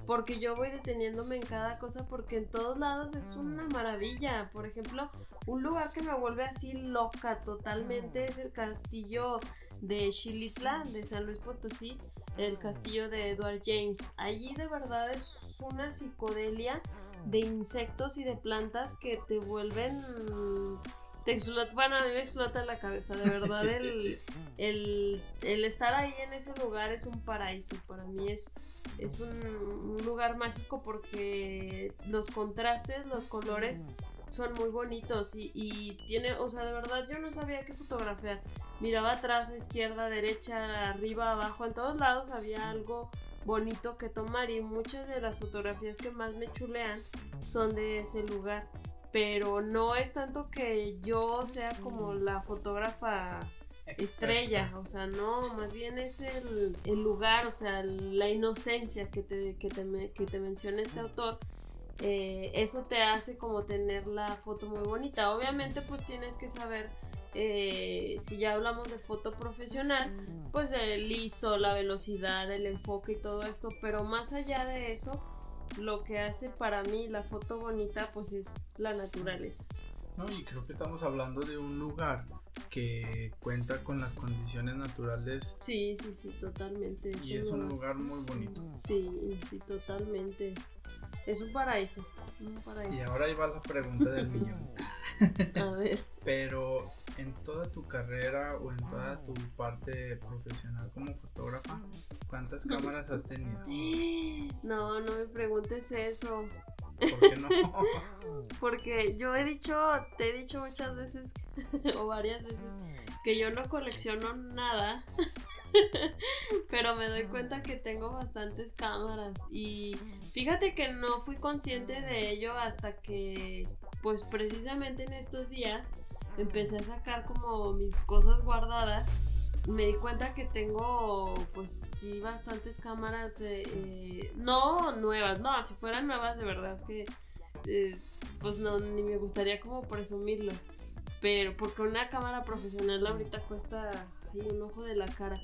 porque yo voy deteniéndome en cada cosa porque en todos lados es una maravilla. Por ejemplo, un lugar que me vuelve así loca totalmente es el castillo de Xilitla de San Luis Potosí, el castillo de Edward James. Allí de verdad es una psicodelia de insectos y de plantas que te vuelven te explota, bueno, a mí me explota la cabeza, de verdad el, el, estar ahí en ese lugar es un paraíso, para mí es, es un lugar mágico porque los contrastes, los colores son muy bonitos y, y tiene, o sea, de verdad yo no sabía qué fotografiar. Miraba atrás, a izquierda, derecha, arriba, abajo, en todos lados había algo bonito que tomar y muchas de las fotografías que más me chulean son de ese lugar. Pero no es tanto que yo sea como la fotógrafa estrella, o sea, no, más bien es el, el lugar, o sea, la inocencia que te, que te, que te menciona este autor. Eh, eso te hace como tener la foto muy bonita. Obviamente pues tienes que saber, eh, si ya hablamos de foto profesional, pues el ISO, la velocidad, el enfoque y todo esto, pero más allá de eso, lo que hace para mí la foto bonita pues es la naturaleza. No, y creo que estamos hablando de un lugar que cuenta con las condiciones naturales Sí, sí, sí, totalmente. y es un lugar- lugar muy bonito. Sí, sí, totalmente. Es un paraíso. Un Y paraíso. ahora ahí va la pregunta del millón. A ver. Pero en toda tu carrera o en toda tu parte profesional como fotógrafa, ¿cuántas cámaras has tenido? No, no me preguntes eso. ¿Por qué no? Porque yo he dicho, te he dicho muchas veces, o varias veces, que yo no colecciono nada. Pero me doy cuenta que tengo bastantes cámaras. Y fíjate que no fui consciente de ello hasta que, pues precisamente en estos días, empecé a sacar como mis cosas guardadas. Me di cuenta que tengo, pues sí, bastantes cámaras, eh, eh, no nuevas, no, si fueran nuevas de verdad que, eh, pues no, ni me gustaría como presumirlas. Pero porque una cámara profesional ahorita cuesta un ojo de la cara.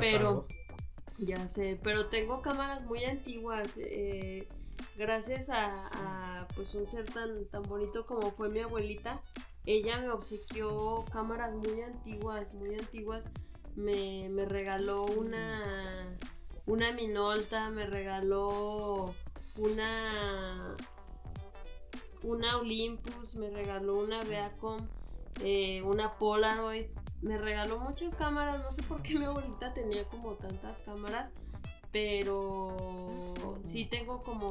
Pero-. Ya sé, pero tengo cámaras muy antiguas. eh, gracias a, a, pues un ser tan, tan bonito como fue mi abuelita. Ella me obsequió cámaras muy antiguas, muy antiguas. Me, me regaló una, una Minolta, me regaló una, una Olympus, me regaló una Beacom, eh, una Polaroid. Me regaló muchas cámaras, no sé por qué mi abuelita tenía como tantas cámaras, pero sí tengo como,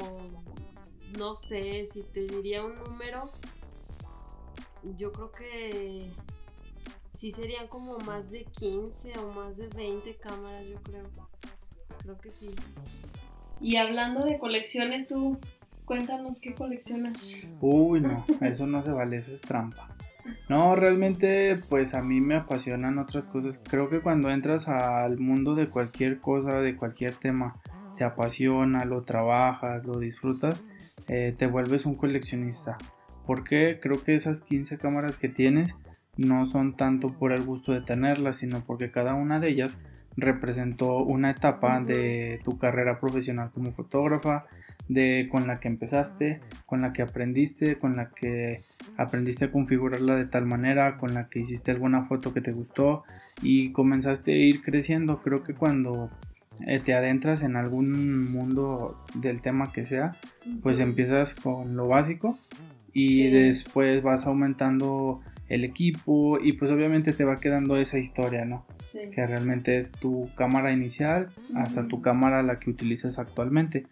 no sé, si te diría un número, yo creo que sí serían como más de 15 o más de 20 cámaras, yo creo. Creo que sí. Y hablando de colecciones, tú cuéntanos qué coleccionas. Uy, no, eso no se vale, eso es trampa. No, realmente pues a mí me apasionan otras cosas. Creo que cuando entras al mundo de cualquier cosa, de cualquier tema, te apasiona, lo trabajas, lo disfrutas, eh, te vuelves un coleccionista. Porque creo que esas 15 cámaras que tienes no son tanto por el gusto de tenerlas, sino porque cada una de ellas representó una etapa de tu carrera profesional como fotógrafa, de con la que empezaste, con la que aprendiste, con la que aprendiste a configurarla de tal manera, con la que hiciste alguna foto que te gustó y comenzaste a ir creciendo. Creo que cuando eh, te adentras en algún mundo del tema que sea, pues empiezas con lo básico y después vas aumentando el equipo y pues obviamente te va quedando esa historia, ¿no? Que realmente es tu cámara inicial hasta tu cámara la que utilizas actualmente.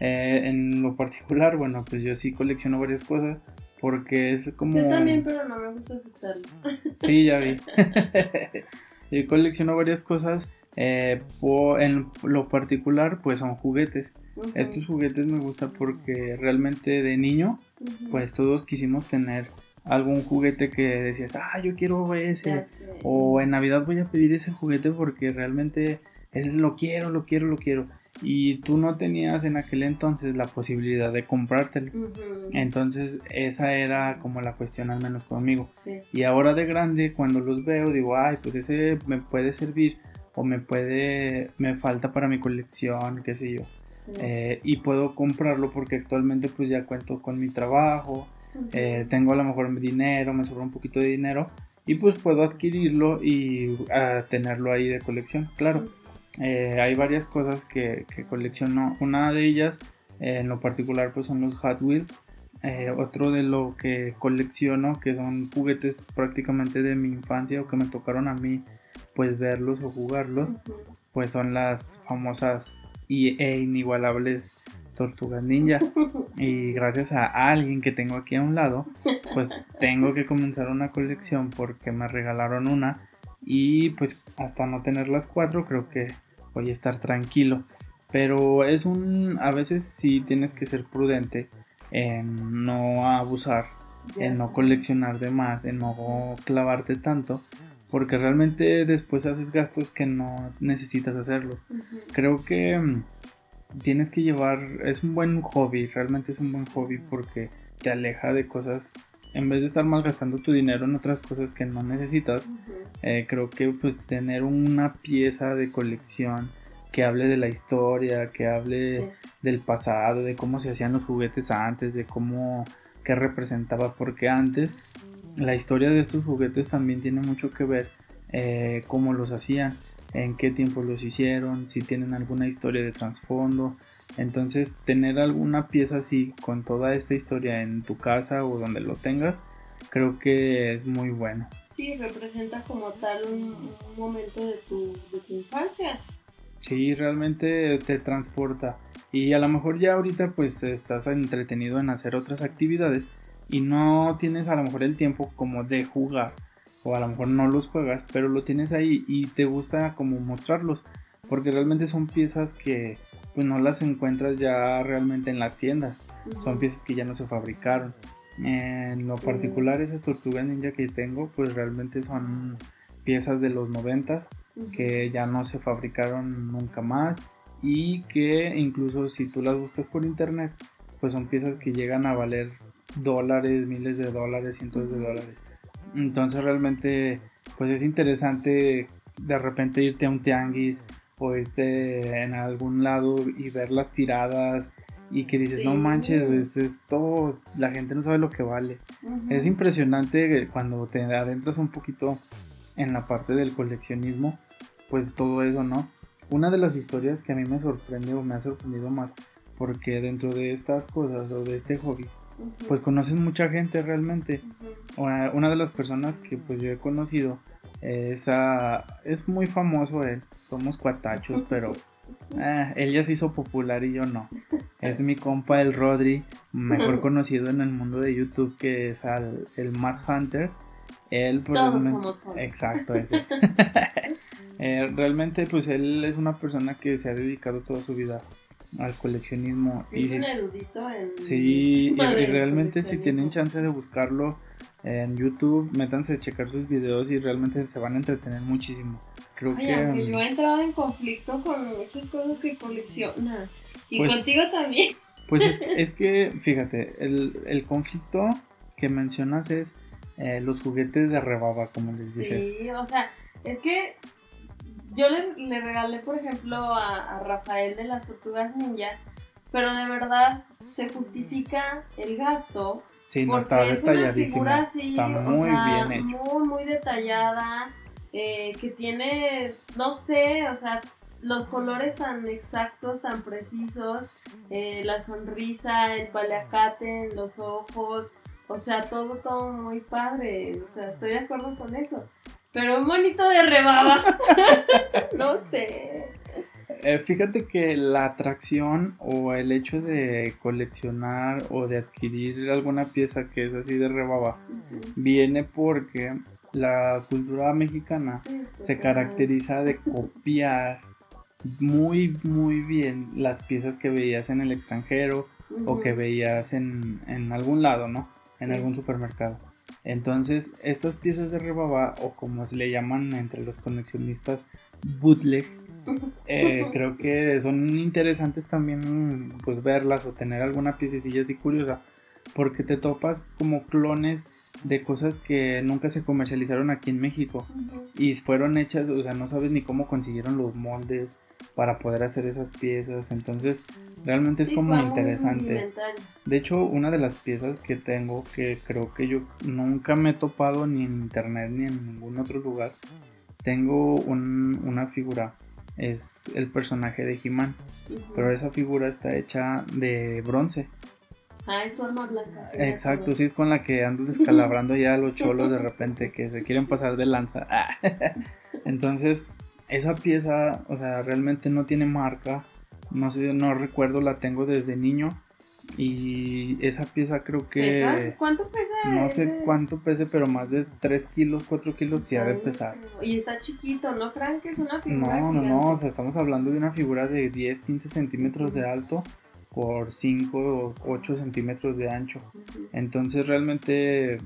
Eh, en lo particular, bueno, pues yo sí colecciono varias cosas porque es como... Yo también, pero no me gusta aceptarlo. Sí, ya vi. yo colecciono varias cosas. Eh, en lo particular, pues son juguetes. Estos juguetes me gustan porque realmente de niño, pues todos quisimos tener algún juguete que decías, ah, yo quiero ese. O en Navidad voy a pedir ese juguete porque realmente ese lo quiero, lo quiero, lo quiero. Y tú no tenías en aquel entonces la posibilidad de comprártelo. Entonces esa era como la cuestión al menos conmigo. Y ahora de grande, cuando los veo, digo, ay, pues ese me puede servir o me puede, me falta para mi colección, qué sé yo. Eh, y puedo comprarlo porque actualmente pues ya cuento con mi trabajo, eh, tengo a lo mejor dinero, me sobra un poquito de dinero y pues puedo adquirirlo y ah, tenerlo ahí de colección, claro. Eh, hay varias cosas que, que, colecciono, una de ellas en lo particular pues son los Hot Wheels, otro de lo que colecciono que son juguetes prácticamente de mi infancia o que me tocaron a mí pues verlos o jugarlos, pues son las famosas e inigualables tortugas ninja. Y gracias a alguien que tengo aquí a un lado, pues tengo que comenzar una colección porque me regalaron una. Y pues hasta no tener las cuatro, creo que voy a estar tranquilo. Pero es un. A veces sí tienes que ser prudente en no abusar, en no coleccionar de más, en no clavarte tanto porque realmente después haces gastos que no necesitas hacerlo. Creo que mm, tienes que llevar, es un buen hobby, realmente es un buen hobby porque te aleja de cosas, en vez de estar malgastando tu dinero en otras cosas que no necesitas, eh, creo que pues tener una pieza de colección que hable de la historia, que hable del pasado, de cómo se hacían los juguetes antes, de cómo, qué representaba, porque antes la historia de estos juguetes también tiene mucho que ver eh, cómo los hacían, en qué tiempo los hicieron, si tienen alguna historia de trasfondo. Entonces, tener alguna pieza así con toda esta historia en tu casa o donde lo tengas, creo que es muy bueno. Sí, representa como tal un, momento de tu, de tu infancia. Sí, realmente te transporta. Y a lo mejor ya ahorita pues estás entretenido en hacer otras actividades y no tienes a lo mejor el tiempo como de jugar o a lo mejor no los juegas, pero lo tienes ahí y te gusta como mostrarlos porque realmente son piezas que pues no las encuentras ya realmente en las tiendas, son piezas que ya no se fabricaron. En lo particular esas tortugas ninja que tengo pues realmente son piezas de los 90 que ya no se fabricaron nunca más y que incluso si tú las buscas por internet pues son piezas que llegan a valer dólares, miles de dólares, cientos de dólares. Entonces realmente pues es interesante de repente irte a un tianguis o irte en algún lado y ver las tiradas y que dices, no manches, es, todo, la gente no sabe lo que vale. Es impresionante cuando te adentras un poquito en la parte del coleccionismo, pues todo eso, ¿no? Una de las historias que a mí me sorprende o me ha sorprendido más, porque dentro de estas cosas o de este hobby, pues conoces mucha gente realmente. Una de las personas que pues yo he conocido es, es muy famoso él, somos cuatachos, pero eh, él ya se hizo popular y yo no. Es mi compa el Rodri, mejor conocido en el mundo de YouTube que es el Mad Hunter. Él pues, Todos somos. Exacto, ese. Eh, realmente pues él es una persona que se ha dedicado toda su vida al coleccionismo. Es un erudito en... Sí, y, realmente si tienen chance de buscarlo en YouTube, métanse a checar sus videos y realmente se van a entretener muchísimo. Creo que... yo he entrado en conflicto con muchas cosas que colecciona. Y pues contigo también. Pues es, es que, fíjate, el, el conflicto que mencionas es eh, los juguetes de rebaba, como les dices. Sí, o sea, es que yo le, le regalé, por ejemplo, a, Rafael de las Tortugas Ninja, pero de verdad se justifica el gasto. Sí, no está detalladísimo. está muy bien hecho. Muy, muy detallada, eh, que tiene, no sé, o sea, los colores tan exactos, tan precisos, eh, la sonrisa, el paliacate en los ojos, o sea, todo, todo muy padre, o sea, estoy de acuerdo con eso. Pero un monito de rebaba. no sé. Eh, fíjate que la atracción o el hecho de coleccionar o de adquirir alguna pieza que es así de rebaba viene porque la cultura mexicana se caracteriza de copiar muy muy bien las piezas que veías en el extranjero o que veías en, en algún lado, ¿no? En algún supermercado. Entonces, estas piezas de rebaba, o como se le llaman entre los conexionistas, bootleg, eh, creo que son interesantes también pues verlas o tener alguna piececilla así curiosa, porque te topas como clones de cosas que nunca se comercializaron aquí en México y fueron hechas, o sea, no sabes ni cómo consiguieron los moldes para poder hacer esas piezas, entonces Realmente es como interesante. De hecho, una de las piezas que tengo que creo que yo nunca me he topado ni en internet ni en ningún otro lugar, tengo una figura. Es el personaje de He-Man. Pero esa figura está hecha de bronce. Ah, es forma blanca. Exacto, sí es con la que ando descalabrando ya a los cholos de repente que se quieren pasar de lanza. Entonces, esa pieza, o sea, realmente no tiene marca no sé, no recuerdo, la tengo desde niño. Y esa pieza creo que... ¿Cuánto pesa? No sé cuánto pese, pero más de 3 kilos, 4 kilos sí ha de pesar. Y está chiquito, ¿no crean que es una figura? No, no, no, o sea, estamos hablando de una figura de 10, 15 centímetros de alto por 5 o 8 centímetros de ancho. Entonces realmente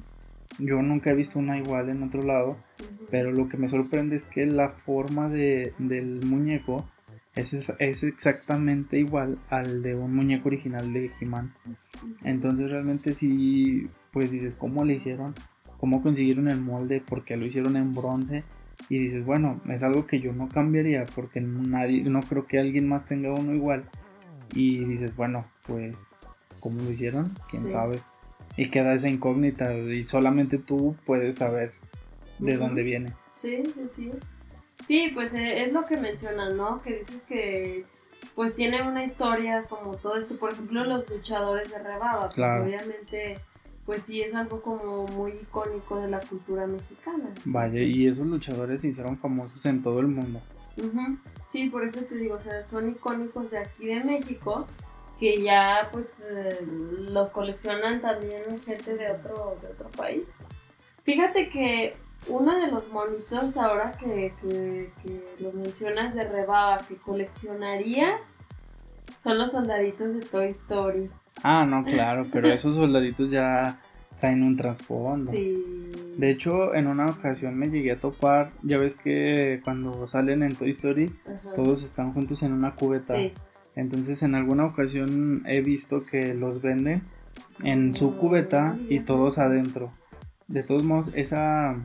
yo nunca he visto una igual en otro lado, pero lo que me sorprende es que la forma de, del muñeco es, exactamente igual al de un muñeco original de He-Man. Entonces realmente si pues dices, ¿cómo le hicieron? ¿Cómo consiguieron el molde? ¿Por qué lo hicieron en bronce? Y dices, bueno, es algo que yo no cambiaría porque nadie, no creo que alguien más tenga uno igual. Y dices, bueno, pues, ¿cómo lo hicieron? ¿Quién sabe? Y queda esa incógnita y solamente tú puedes saber de dónde viene. Sí, sí, sí. Pues eh, es lo que mencionas, ¿no? Que dices que pues tiene una historia como todo esto, por ejemplo los luchadores de rebaba, pues obviamente pues sí es algo como muy icónico de la cultura mexicana. Vaya, y esos luchadores se hicieron famosos en todo el mundo. Sí, por eso te digo, o sea, son icónicos de aquí de México, que ya pues eh, los coleccionan también gente de otro, de otro país. Fíjate que uno de los monitos ahora que, que, lo mencionas de rebaba que coleccionaría son los soldaditos de Toy Story. Ah, no, claro, pero esos soldaditos ya traen un trasfondo. Sí. De hecho, en una ocasión me llegué a topar, ya ves que cuando salen en Toy Story, todos están juntos en una cubeta. Sí. Entonces, en alguna ocasión he visto que los venden en su cubeta y todos adentro. De todos modos, esa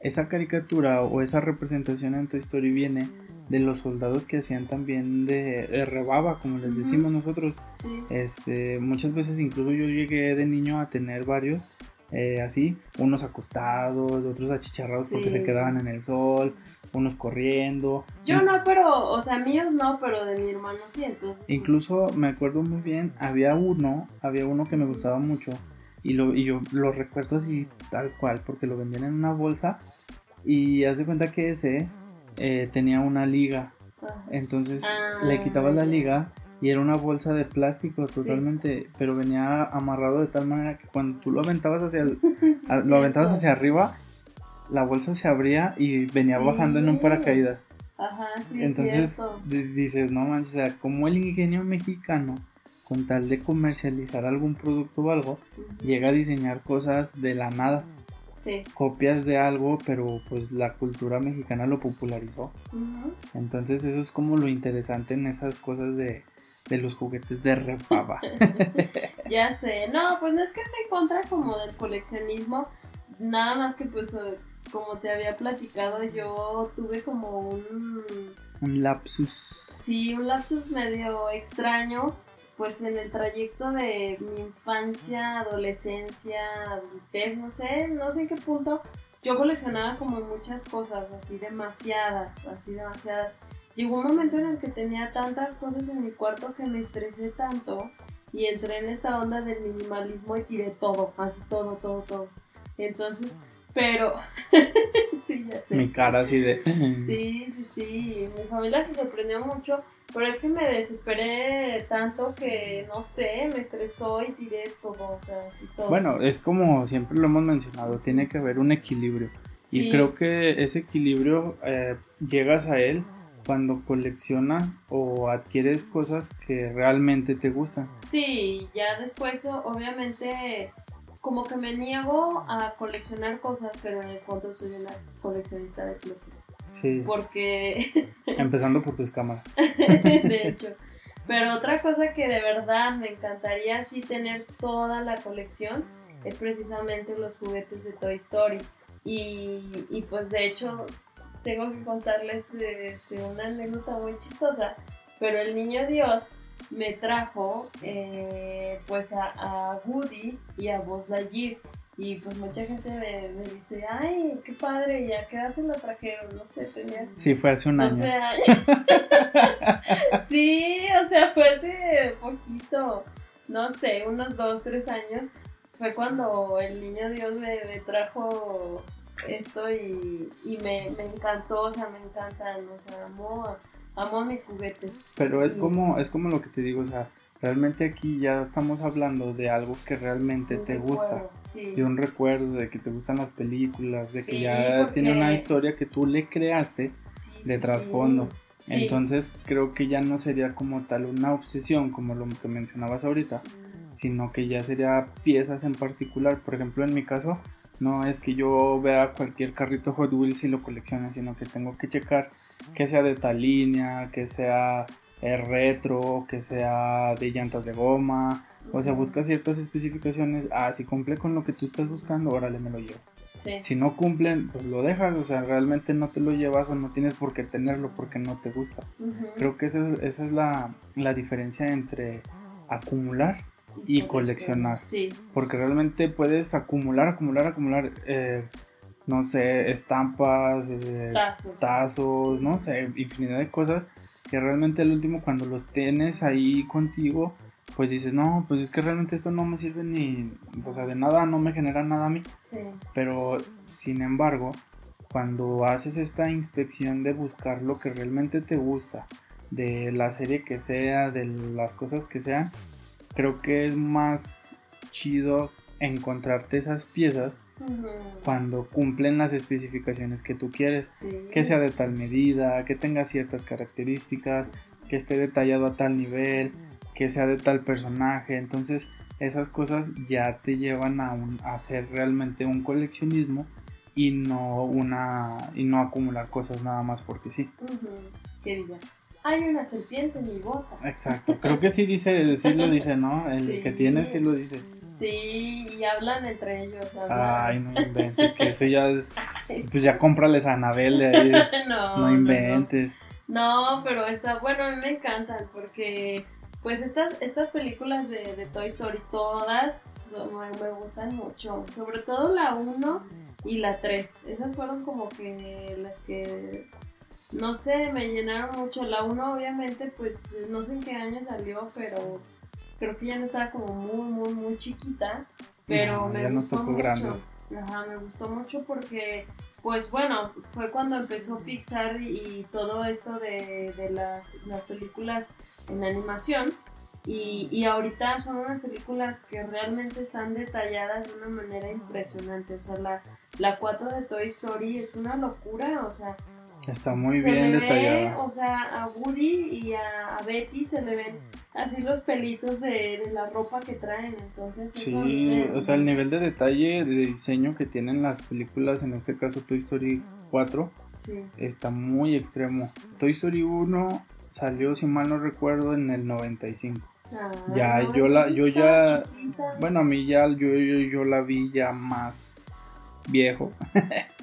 esa caricatura o esa representación en Toy Story viene de los soldados que hacían también de, rebaba, como les decimos nosotros. Este, muchas veces incluso yo llegué de niño a tener varios eh, así, unos acostados, otros achicharrados porque se quedaban en el sol, unos corriendo. Yo no, pero, o sea, míos no, pero de mi hermano sí, entonces. Pues incluso me acuerdo muy bien, había uno, había uno que me gustaba mucho y, lo, y yo lo recuerdo así tal cual porque lo vendían en una bolsa y haz de cuenta que ese eh, tenía una liga. Entonces le ah, quitabas la liga y era una bolsa de plástico totalmente, pero venía amarrado de tal manera que cuando tú lo aventabas hacia lo aventabas hacia arriba, la bolsa se abría y venía bajando en un paracaídas. Ajá, sí, Entonces dices, no manches, o sea, como el ingenio mexicano, con tal de comercializar algún producto o algo, llega a diseñar cosas de la nada. Sí. Copias de algo, pero pues la cultura mexicana lo popularizó. Entonces eso es como lo interesante en esas cosas de, de los juguetes de repava. ya sé, no, pues no es que esté en contra como del coleccionismo, nada más que pues eh, como te había platicado, yo tuve como un... Un lapsus. Sí, un lapsus medio extraño, pues en el trayecto de mi infancia, adolescencia, adultez, no sé, no sé en qué punto, yo coleccionaba como muchas cosas, así demasiadas, así demasiadas. Llegó un momento en el que tenía tantas cosas en mi cuarto que me estresé tanto y entré en esta onda del minimalismo y tiré todo, así todo, todo, todo. Entonces, pero, sí, ya sé. Mi cara así de... sí, sí, sí, mi familia se sorprendió mucho, pero es que me desesperé tanto que, no sé, me estresó y tiré todo, o sea, así todo. Bueno, es como siempre lo hemos mencionado, tiene que haber un equilibrio. Y creo que ese equilibrio eh, llegas a él cuando coleccionas o adquieres cosas que realmente te gustan. Sí, ya después obviamente como que me niego a coleccionar cosas, pero en el fondo soy una coleccionista de closet. Sí. Porque... Empezando por tus cámaras. de hecho. Pero otra cosa que de verdad me encantaría así tener toda la colección es precisamente los juguetes de Toy Story. Y, y pues de hecho tengo que contarles este, una anécdota muy chistosa. Pero el niño Dios me trajo eh, pues a, Woody y a Buzz Lightyear. Y pues mucha gente me, dice, ay, qué padre, ¿y a qué edad te lo trajeron? No sé, tenías... Sí, fue hace un año. sí, o sea, fue hace poquito, no sé, unos dos, tres años. Fue cuando el niño Dios me, trajo esto y, me, me, encantó, o sea, me encantan, o sea, amo amo mis juguetes. Pero es como, es como lo que te digo, o sea, realmente aquí ya estamos hablando de algo que realmente te gusta, de un recuerdo, de que te gustan las películas, de que ya tiene una historia que tú le creaste de trasfondo. Entonces creo que ya no sería como tal una obsesión como lo que mencionabas ahorita, mm. sino que ya sería piezas en particular. Por ejemplo, en mi caso, no es que yo vea cualquier carrito Hot Wheels y lo coleccione, sino que tengo que checar que sea de tal línea, que sea eh, retro, que sea de llantas de goma. O sea, busca ciertas especificaciones. Ah, si cumple con lo que tú estás buscando, órale, me lo llevo. Si no cumplen, pues lo dejas. O sea, realmente no te lo llevas o no tienes por qué tenerlo porque no te gusta. Creo que esa es, la, diferencia entre acumular y, coleccionar. Porque realmente puedes acumular, acumular, acumular. Eh, no sé, estampas, eh, tazos. no sé, infinidad de cosas que realmente al último cuando los tienes ahí contigo, pues dices, no, pues es que realmente esto no me sirve ni, o sea, de nada, no me genera nada a mí. Sí. Pero, sin embargo, cuando haces esta inspección de buscar lo que realmente te gusta, de la serie que sea, de las cosas que sean, creo que es más chido encontrarte esas piezas cuando cumplen las especificaciones que tú quieres, que sea de tal medida, que tenga ciertas características, que esté detallado a tal nivel, que sea de tal personaje, entonces esas cosas ya te llevan a, un, hacer realmente un coleccionismo y no una y no acumular cosas nada más porque sí. Hay una serpiente en mi bota. Exacto, creo que sí dice, sí lo dice, ¿no? El que tiene sí lo dice. Sí, y hablan entre ellos. Ay, no inventes, que eso ya es. Pues ya cómprales a Anabel de ahí. no, no inventes. No, pero está. Bueno, a mí me encantan porque. Pues estas, estas películas de, Toy Story, todas me, gustan mucho. Sobre todo la 1 y la 3. Esas fueron como que las que no sé, me llenaron mucho. La 1 obviamente, pues no sé en qué año salió, pero creo que ya no estaba como muy, muy, muy chiquita, pero me gustó mucho. Ajá, me gustó mucho porque, pues bueno, fue cuando empezó Pixar y, todo esto de, las, las, películas en animación. Y, y ahorita son unas películas que realmente están detalladas de una manera impresionante. O sea, la, la 4 de Toy Story es una locura. O sea, Está muy se bien detallada. o sea, a Woody y a, a Betty se le ven así los pelitos de, de la ropa que traen. Entonces, eso Sí, me- o sea, el nivel de detalle, de diseño que tienen las películas, en este caso Toy Story 4, Sí. está muy extremo. Toy Story 1 salió, si mal no recuerdo, en el 95. Ah, Ya, no, yo la, yo ya, chiquita. bueno, a mí ya, yo, yo, yo la vi ya más viejo.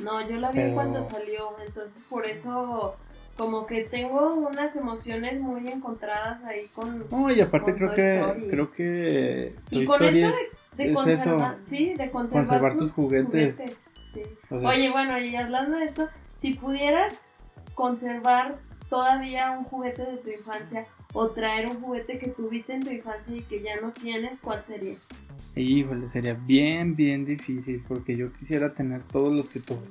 No, yo la vi Pero- cuando salió, entonces por eso como que tengo unas emociones muy encontradas ahí con... No, y aparte creo que, Story. creo que Y con esto es, de es conservar, eso. sí, de conservar, conservar tus juguetes. sí. O sea, Oye, bueno, y hablando de esto, si pudieras conservar todavía un juguete de tu infancia o traer un juguete que tuviste en tu infancia y que ya no tienes, ¿cuál sería? Híjole, sería bien, bien difícil porque yo quisiera tener todos los que tuve.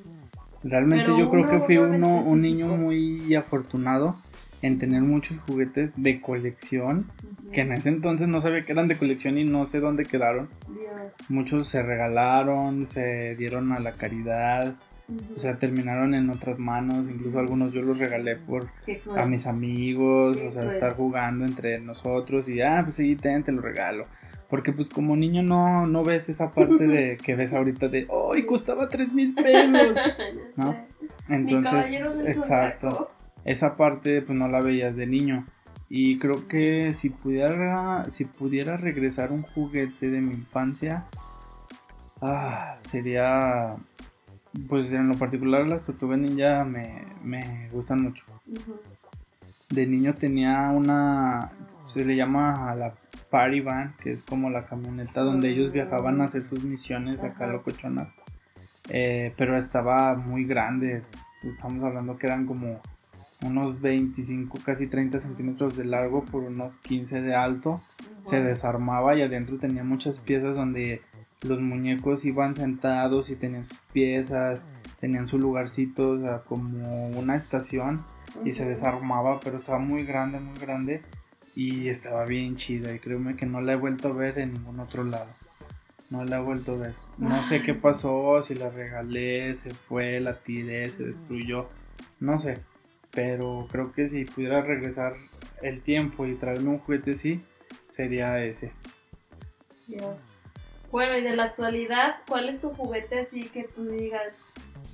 Realmente Pero yo creo que fui uno un niño muy afortunado en tener muchos juguetes de colección, que en ese entonces no sabía que eran de colección y no sé dónde quedaron. Dios. Muchos se regalaron, se dieron a la caridad, O sea, terminaron en otras manos, incluso algunos yo los regalé por a mis amigos, Qué o sea, cruel. estar jugando entre nosotros y, ah, pues sí, ten, te lo regalo. Porque pues como niño no, no ves esa parte de que ves ahorita de, ¡ay, costaba tres mil pesos! ¿no? Mi Entonces, exacto, esa parte pues no la veías de niño. Y creo que si pudiera, si pudiera regresar un juguete de mi infancia, ah, sería, pues en lo particular las tortugas ninja me, me gustan mucho. De niño tenía una, se le llama a la Party Van, que es como la camioneta donde ellos viajaban a hacer sus misiones acá Ajá. locochonas. Eh, pero estaba muy grande, estamos hablando que eran como unos 25, casi 30 centímetros de largo por unos 15 de alto. Se desarmaba y adentro tenía muchas piezas donde los muñecos iban sentados y tenían sus piezas, tenían su lugarcito, o sea, como una estación y se desarmaba, pero estaba muy grande, muy grande y estaba bien chida y créeme que no la he vuelto a ver en ningún otro lado. No la he vuelto a ver. No sé qué pasó, si la regalé, se fue, la tiré, se destruyó, no sé. Pero creo que si pudiera regresar el tiempo y traerme un juguete así, sería ese. Dios. Bueno, y de la actualidad, ¿cuál es tu juguete así que tú digas,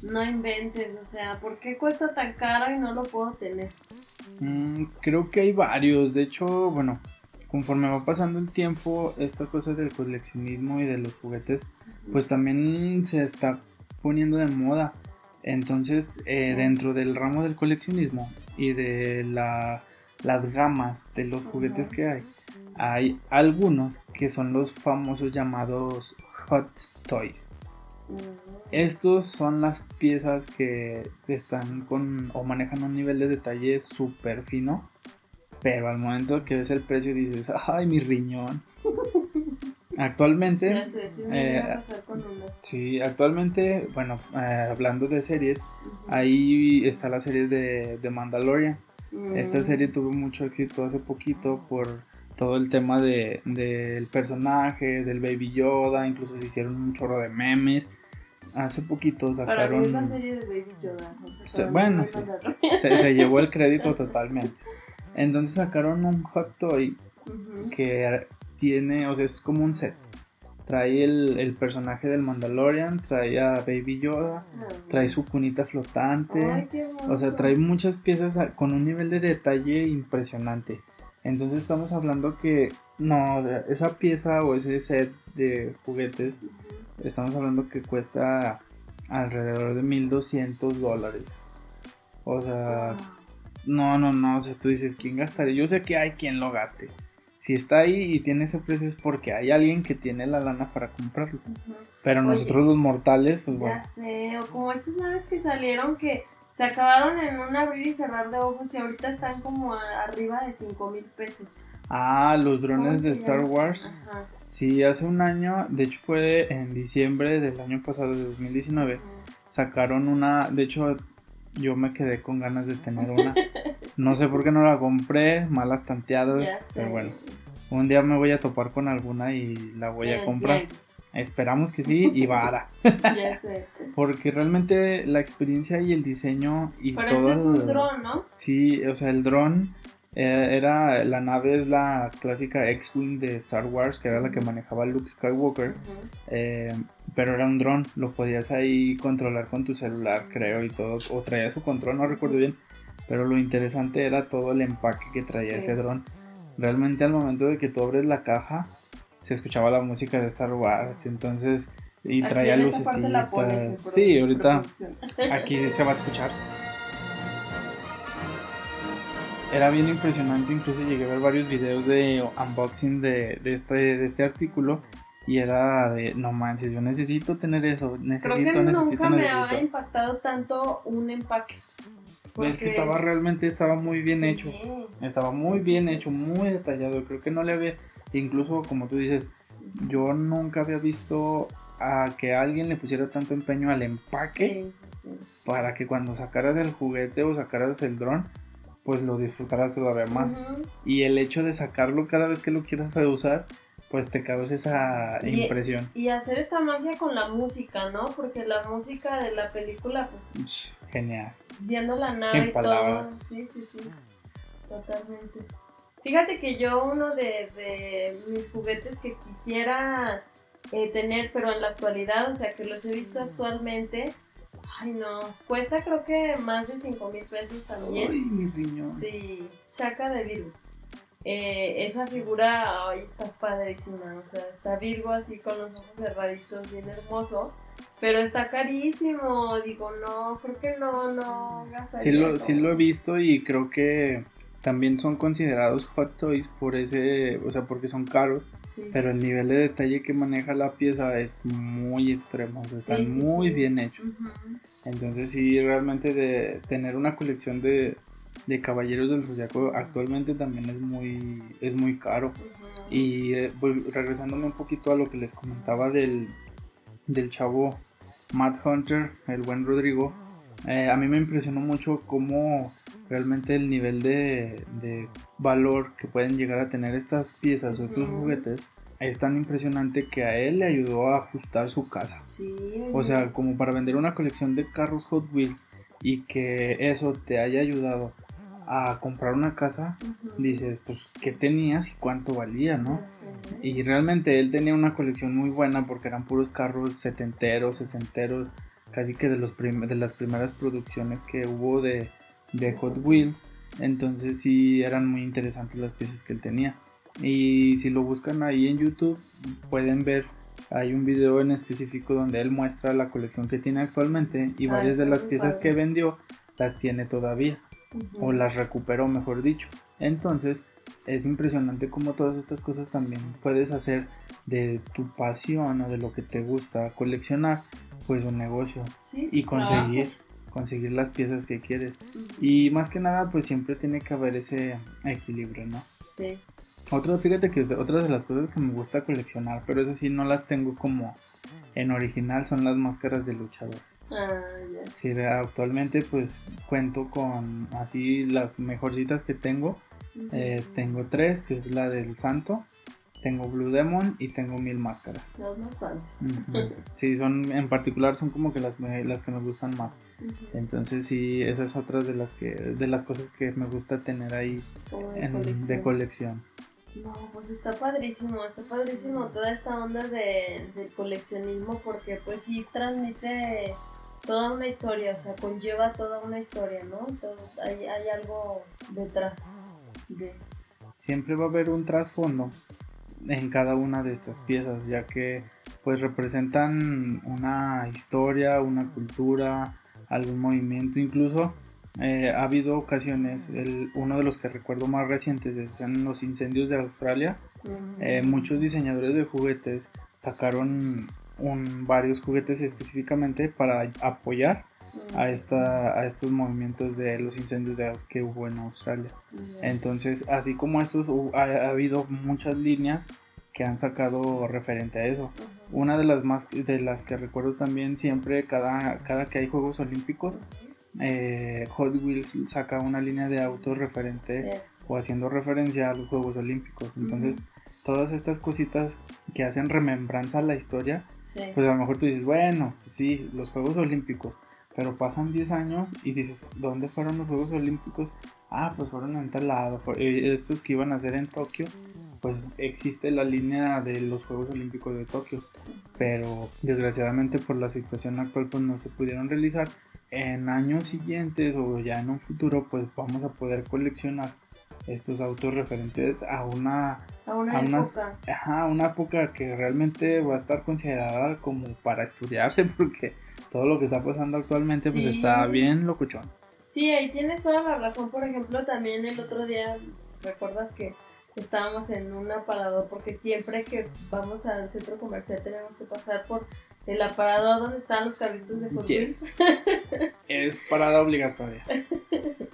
no inventes? O sea, ¿por qué cuesta tan caro y no lo puedo tener? Mm, creo que hay varios. De hecho, bueno, conforme va pasando el tiempo, esta cosa del coleccionismo y de los juguetes, pues también se está poniendo de moda. Entonces, eh, Sí. dentro del ramo del coleccionismo y de la- las gamas de los juguetes Ujú. que hay, hay algunos que son los famosos llamados Hot Toys. Estos son las piezas que están con o manejan un nivel de detalle súper fino, pero al momento que ves el precio dices, ay, mi riñón. Actualmente, sí me eh, sí, actualmente, bueno, eh, hablando de series, ahí está la serie de, de Mandalorian. Esta Mm, serie tuvo mucho éxito hace poquito por todo el tema de, del personaje, del Baby Yoda, incluso se hicieron un chorro de memes. Hace poquito Para mí sacaron... es la serie de Baby Yoda. bueno, no es sí. Mandalorian. se, se llevó el crédito totalmente. Entonces sacaron un hot toy que tiene, o sea, es como un set. Trae el, el personaje del Mandalorian, trae a Baby Yoda, trae su cunita flotante. Ay, qué O sea, trae muchas piezas con un nivel de detalle impresionante. Entonces estamos hablando que no, esa pieza o ese set de juguetes, estamos hablando que cuesta alrededor de 1200 dólares. O sea, no, no, no, o sea, tú dices, ¿quién gastaría? Yo sé que hay quien lo gaste. Si está ahí y tiene ese precio es porque hay alguien que tiene la lana para comprarlo. Pero Oye, nosotros los mortales, pues bueno. Ya sé, o como estas naves que salieron que se acabaron en un abrir y cerrar de ojos y ahorita están como a- arriba de 5 mil pesos. Ah, los drones ¿Cómo de Star? Wars. Ajá. Sí, hace un año, de hecho fue en diciembre del año pasado, de 2019, Ujú. sacaron una, de hecho yo me quedé con ganas de tener una. No sé por qué no la compré, malas tanteadas, pero bueno. Un día me voy a topar con alguna y la voy a comprar. Esperamos que sí y vara. ya sé. Porque realmente la experiencia y el diseño y Pero todo. este es un dron, ¿no? Sí, o sea, el dron eh, era. La nave es la clásica X-Wing de Star Wars, que era la que manejaba Luke Skywalker. Eh, pero era un dron, lo podías ahí controlar con tu celular, creo, y todo. O traía su control, no recuerdo bien. Pero lo interesante era todo el empaque que traía Sí. ese dron. Realmente al momento de que tú abres la caja, se escuchaba la música de Star Wars. Entonces, y Aquí traía pones lucecitas. Sí, ahorita aquí se va a escuchar. Era bien impresionante, incluso llegué a ver varios videos de unboxing de, de este, de este artículo y era de, no manches, yo necesito tener eso, Creo necesito, que necesito, nunca me ha necesito. impactado tanto un empaque. Pues es que Porque estaba es- realmente, estaba muy bien Sí. hecho, estaba muy Sí, sí, bien hecho, muy detallado, creo que no le había, incluso como tú dices, yo nunca había visto a que alguien le pusiera tanto empeño al empaque. Para que cuando sacaras el juguete o sacaras el dron, pues lo disfrutaras todavía más. Y el hecho de sacarlo cada vez que lo quieras usar, pues te causa esa Y- impresión. Y hacer esta magia con la música, ¿no? Porque la música de la película, pues Genial. Viendo la nave y todo. Sí, sí, sí. Totalmente. Fíjate que yo uno de, de mis juguetes que quisiera eh, tener, pero en la actualidad, o sea, que los he visto actualmente, ay no, cuesta creo que más de 5 mil pesos también. Ay, mi riñón. Sí, Chaka de Virgo. Eh, esa figura, ay, está padrísima, o sea, está Virgo así con los ojos cerraditos, bien hermoso, pero está carísimo, digo, no, creo que no, no gastaría Sí lo, sí lo he visto y creo que también son considerados hot toys por ese, o sea, porque son caros, Sí. pero el nivel de detalle que maneja la pieza es muy extremo, o sea, Sí, están sí, muy bien hechos. Entonces sí, realmente de tener una colección de, de Caballeros del Zodiaco actualmente también es muy, es muy caro. Y eh, regresándome un poquito a lo que les comentaba del, del chavo Matt Hunter, el buen Rodrigo, eh, a mí me impresionó mucho cómo realmente el nivel de, de valor que pueden llegar a tener estas piezas o estos juguetes es tan impresionante que a él le ayudó a ajustar su casa. Sí, O sea, como para vender una colección de carros Hot Wheels y que eso te haya ayudado a comprar una casa, ujú. dices, pues, ¿qué tenías y cuánto valía, no? Ya sé. Y realmente él tenía una colección muy buena porque eran puros carros setenteros, sesenteros, casi que de, los de las primeras producciones que hubo de, de Hot Wheels. Entonces sí eran muy interesantes las piezas que él tenía. Y si lo buscan ahí en YouTube pueden ver, hay un video en específico donde él muestra la colección que tiene actualmente y Ah, varias de las piezas padre. que vendió las tiene todavía o las recuperó, mejor dicho. Entonces, es impresionante cómo todas estas cosas también puedes hacer de tu pasión o de lo que te gusta coleccionar, pues un negocio Sí, y conseguir, trabajo. conseguir las piezas que quieres. Y más que nada, pues siempre tiene que haber ese equilibrio, ¿no? Sí. Otra, fíjate que otra de las cosas que me gusta coleccionar, pero esas sí no las tengo como en original, son las máscaras de luchador. Ah, ya. Sí, actualmente pues cuento con así las mejorcitas que tengo. Eh, tengo tres, que es la del santo. Tengo Blue Demon y tengo Mil Máscaras. Las más padres. Sí, son en particular son como que las, me- las que me gustan más. Entonces sí, esas es otras de las que de las cosas que me gusta tener ahí en- colección. de colección. No, pues está padrísimo, está padrísimo toda esta onda de, del coleccionismo porque pues sí transmite toda una historia, o sea, conlleva toda una historia, ¿no? Todo- hay, hay algo detrás de... Siempre va a haber un trasfondo en cada una de estas piezas, ya que pues representan una historia, una cultura, algún movimiento, incluso eh, ha habido ocasiones, el, uno de los que recuerdo más recientes es en los incendios de Australia, eh, muchos diseñadores de juguetes sacaron un, varios juguetes específicamente para apoyar a, esta, a estos movimientos de los incendios de, que hubo en Australia. Entonces, así como estos, ha, ha habido muchas líneas que han sacado referente a eso. Una de las más de las que recuerdo también siempre cada, cada que hay Juegos Olímpicos, eh, Hot Wheels saca una línea de autos referente o haciendo referencia a los Juegos Olímpicos. Entonces, todas estas cositas que hacen remembranza a la historia, pues a lo mejor tú dices, bueno, pues sí, los Juegos Olímpicos, pero pasan 10 años y dices, ¿dónde fueron los Juegos Olímpicos? Ah, pues fueron en tal lado, eh, estos que iban a hacer en Tokio, pues existe la línea de los Juegos Olímpicos de Tokio, pero desgraciadamente por la situación actual pues no se pudieron realizar. En años siguientes o ya en un futuro pues vamos a poder coleccionar estos autos referentes a una a una, época. Ajá, una época que realmente va a estar considerada como para estudiarse porque todo lo que está pasando actualmente pues está bien locuchón. Sí, ahí tienes toda la razón. Por ejemplo, también el otro día, ¿recuerdas que estábamos en un aparador? Porque siempre que vamos al centro comercial tenemos que pasar por el aparador donde están los carritos de Hot es parada obligatoria.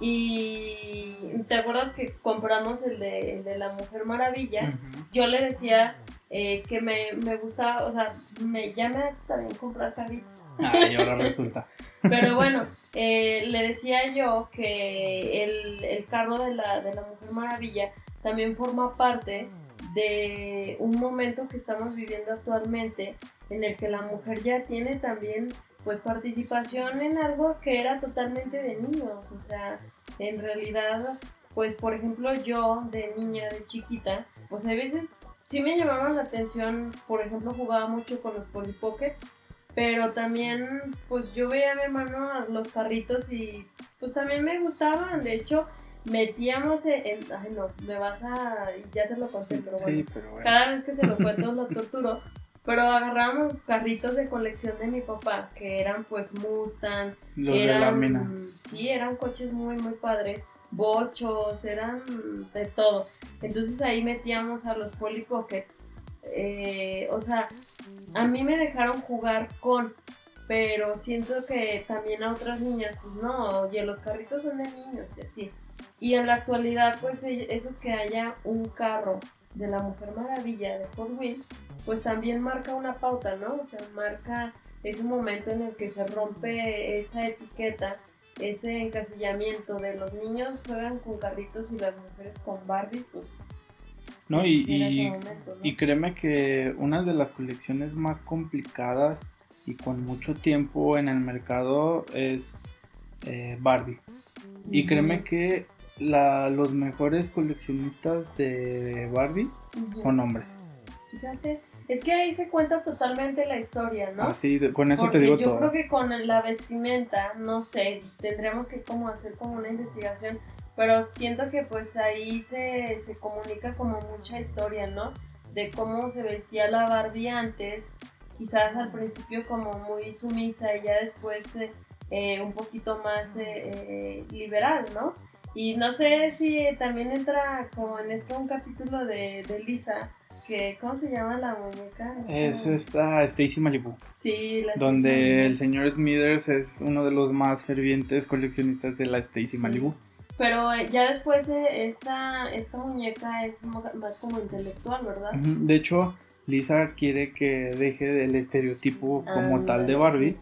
Y te acuerdas que compramos el de, el de la Mujer Maravilla. Yo le decía eh, que me, me gustaba, o sea, me, ya me hace también comprar carritos. y ahora resulta. Pero bueno, eh, le decía yo que el, el carro de la, de la Mujer Maravilla también forma parte de un momento que estamos viviendo actualmente en el que la mujer ya tiene también pues participación en algo que era totalmente de niños, o sea, en realidad, pues por ejemplo yo de niña, de chiquita, pues a veces sí me llamaban la atención, por ejemplo jugaba mucho con los Polly Pockets, pero también pues yo veía a mi hermano los carritos y pues también me gustaban, de hecho metíamos en, ay no, me vas a, ya te lo conté, pero bueno, pero bueno. cada vez que se lo cuento lo torturo, pero agarrábamos carritos de colección de mi papá, que eran pues Mustang, Los eran, de sí, eran coches muy, muy padres, bochos, eran de todo. Entonces ahí metíamos a los Polly Pockets. Eh, o sea, a mí me dejaron jugar con, pero siento que también a otras niñas, pues no, oye, los carritos son de niños y así. Y en la actualidad, pues eso que haya un carro de la Mujer Maravilla de Hot Wheels, pues también marca una pauta, ¿no? O sea, marca ese momento en el que se rompe esa etiqueta, ese encasillamiento de los niños juegan con carritos y las mujeres con Barbie, pues... No, y, y, créeme que una de las colecciones más complicadas y con mucho tiempo en el mercado es eh, Barbie. Y créeme que la, los mejores coleccionistas de Barbie son hombres. Fíjate, es que ahí se cuenta totalmente la historia, ¿no? Ah, sí, con eso te digo yo todo. Yo creo que con la vestimenta, no sé, tendríamos que como hacer como una investigación, pero siento que pues ahí se, se comunica como mucha historia, ¿no? De cómo se vestía la Barbie antes, quizás al principio como muy sumisa y ya después eh, un poquito más eh, eh, liberal, ¿no? Y no sé si también entra como en este un capítulo de, de Lisa, que ¿cómo se llama la muñeca? Es esta Stacy Malibu. Sí, la Donde el señor Smithers es uno de los más fervientes coleccionistas de la Stacy Malibu. Pero eh, ya después esta, esta muñeca es más como intelectual, ¿verdad? De hecho, Lisa quiere que deje el estereotipo como tal de Barbie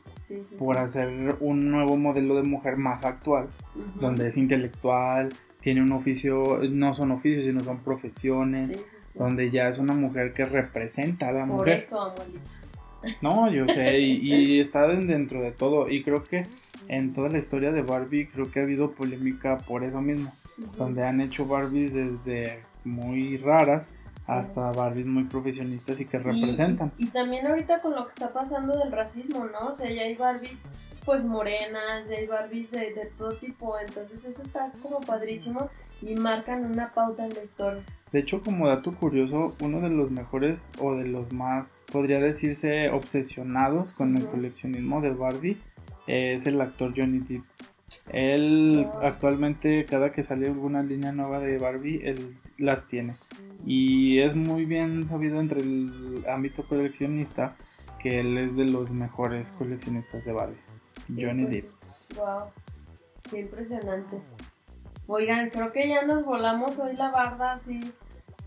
por hacer un nuevo modelo de mujer más actual, donde es intelectual, tiene un oficio, no son oficios, sino son profesiones, donde ya es una mujer que representa a la mujer. Por eso amo Lisa. No, yo sé, y, está dentro de todo, y creo que en toda la historia de Barbie, creo que ha habido polémica por eso mismo, donde han hecho Barbies desde muy raras hasta Barbies muy profesionistas y que representan. Y, también ahorita con lo que está pasando del racismo, ¿no? O sea, ya hay Barbies pues morenas, ya hay Barbies de, de todo tipo, entonces eso está como padrísimo y marcan una pauta en la historia. De hecho, como dato curioso, uno de los mejores o de los más, podría decirse, obsesionados con el coleccionismo de Barbie es el actor Johnny Depp. Él actualmente cada que sale alguna línea nueva de Barbie, él las tiene. Y es muy bien sabido entre el ámbito coleccionista que él es de los mejores coleccionistas de Barbie. Johnny pues, Depp. Wow, qué impresionante. Oigan, creo que ya nos volamos hoy la barda así.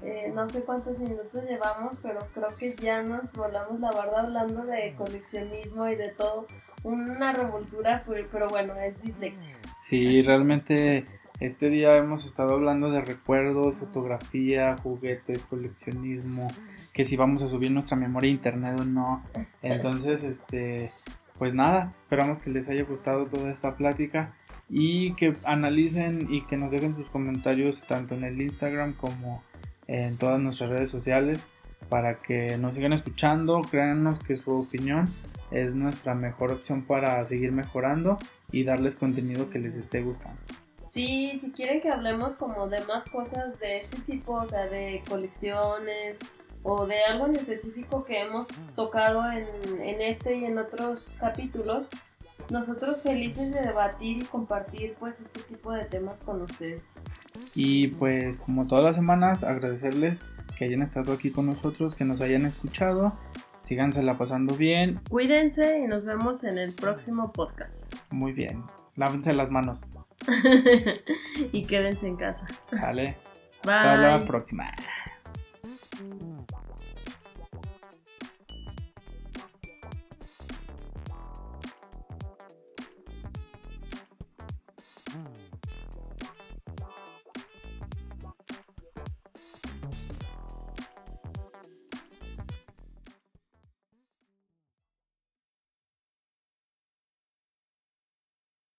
Eh, no sé cuántos minutos llevamos, pero creo que ya nos volamos la barda hablando de coleccionismo y de todo una revoltura, pero bueno, es dislexia. Sí, realmente Este día hemos estado hablando de recuerdos, fotografía, juguetes, coleccionismo, que si vamos a subir nuestra memoria a internet o no. Entonces, este, pues nada, esperamos que les haya gustado toda esta plática y que analicen y que nos dejen sus comentarios tanto en el Instagram como en todas nuestras redes sociales para que nos sigan escuchando, créanos que su opinión es nuestra mejor opción para seguir mejorando y darles contenido que les esté gustando. Sí, si quieren que hablemos como de más cosas de este tipo, o sea, de colecciones o de algo en específico que hemos tocado en, en este y en otros capítulos, nosotros felices de debatir y compartir pues este tipo de temas con ustedes. Y pues como todas las semanas agradecerles que hayan estado aquí con nosotros, que nos hayan escuchado. Sígansela pasando bien. Cuídense y nos vemos en el próximo podcast. Muy bien. Lávense las manos. y quédense en casa. Sale. Bye. Hasta la próxima.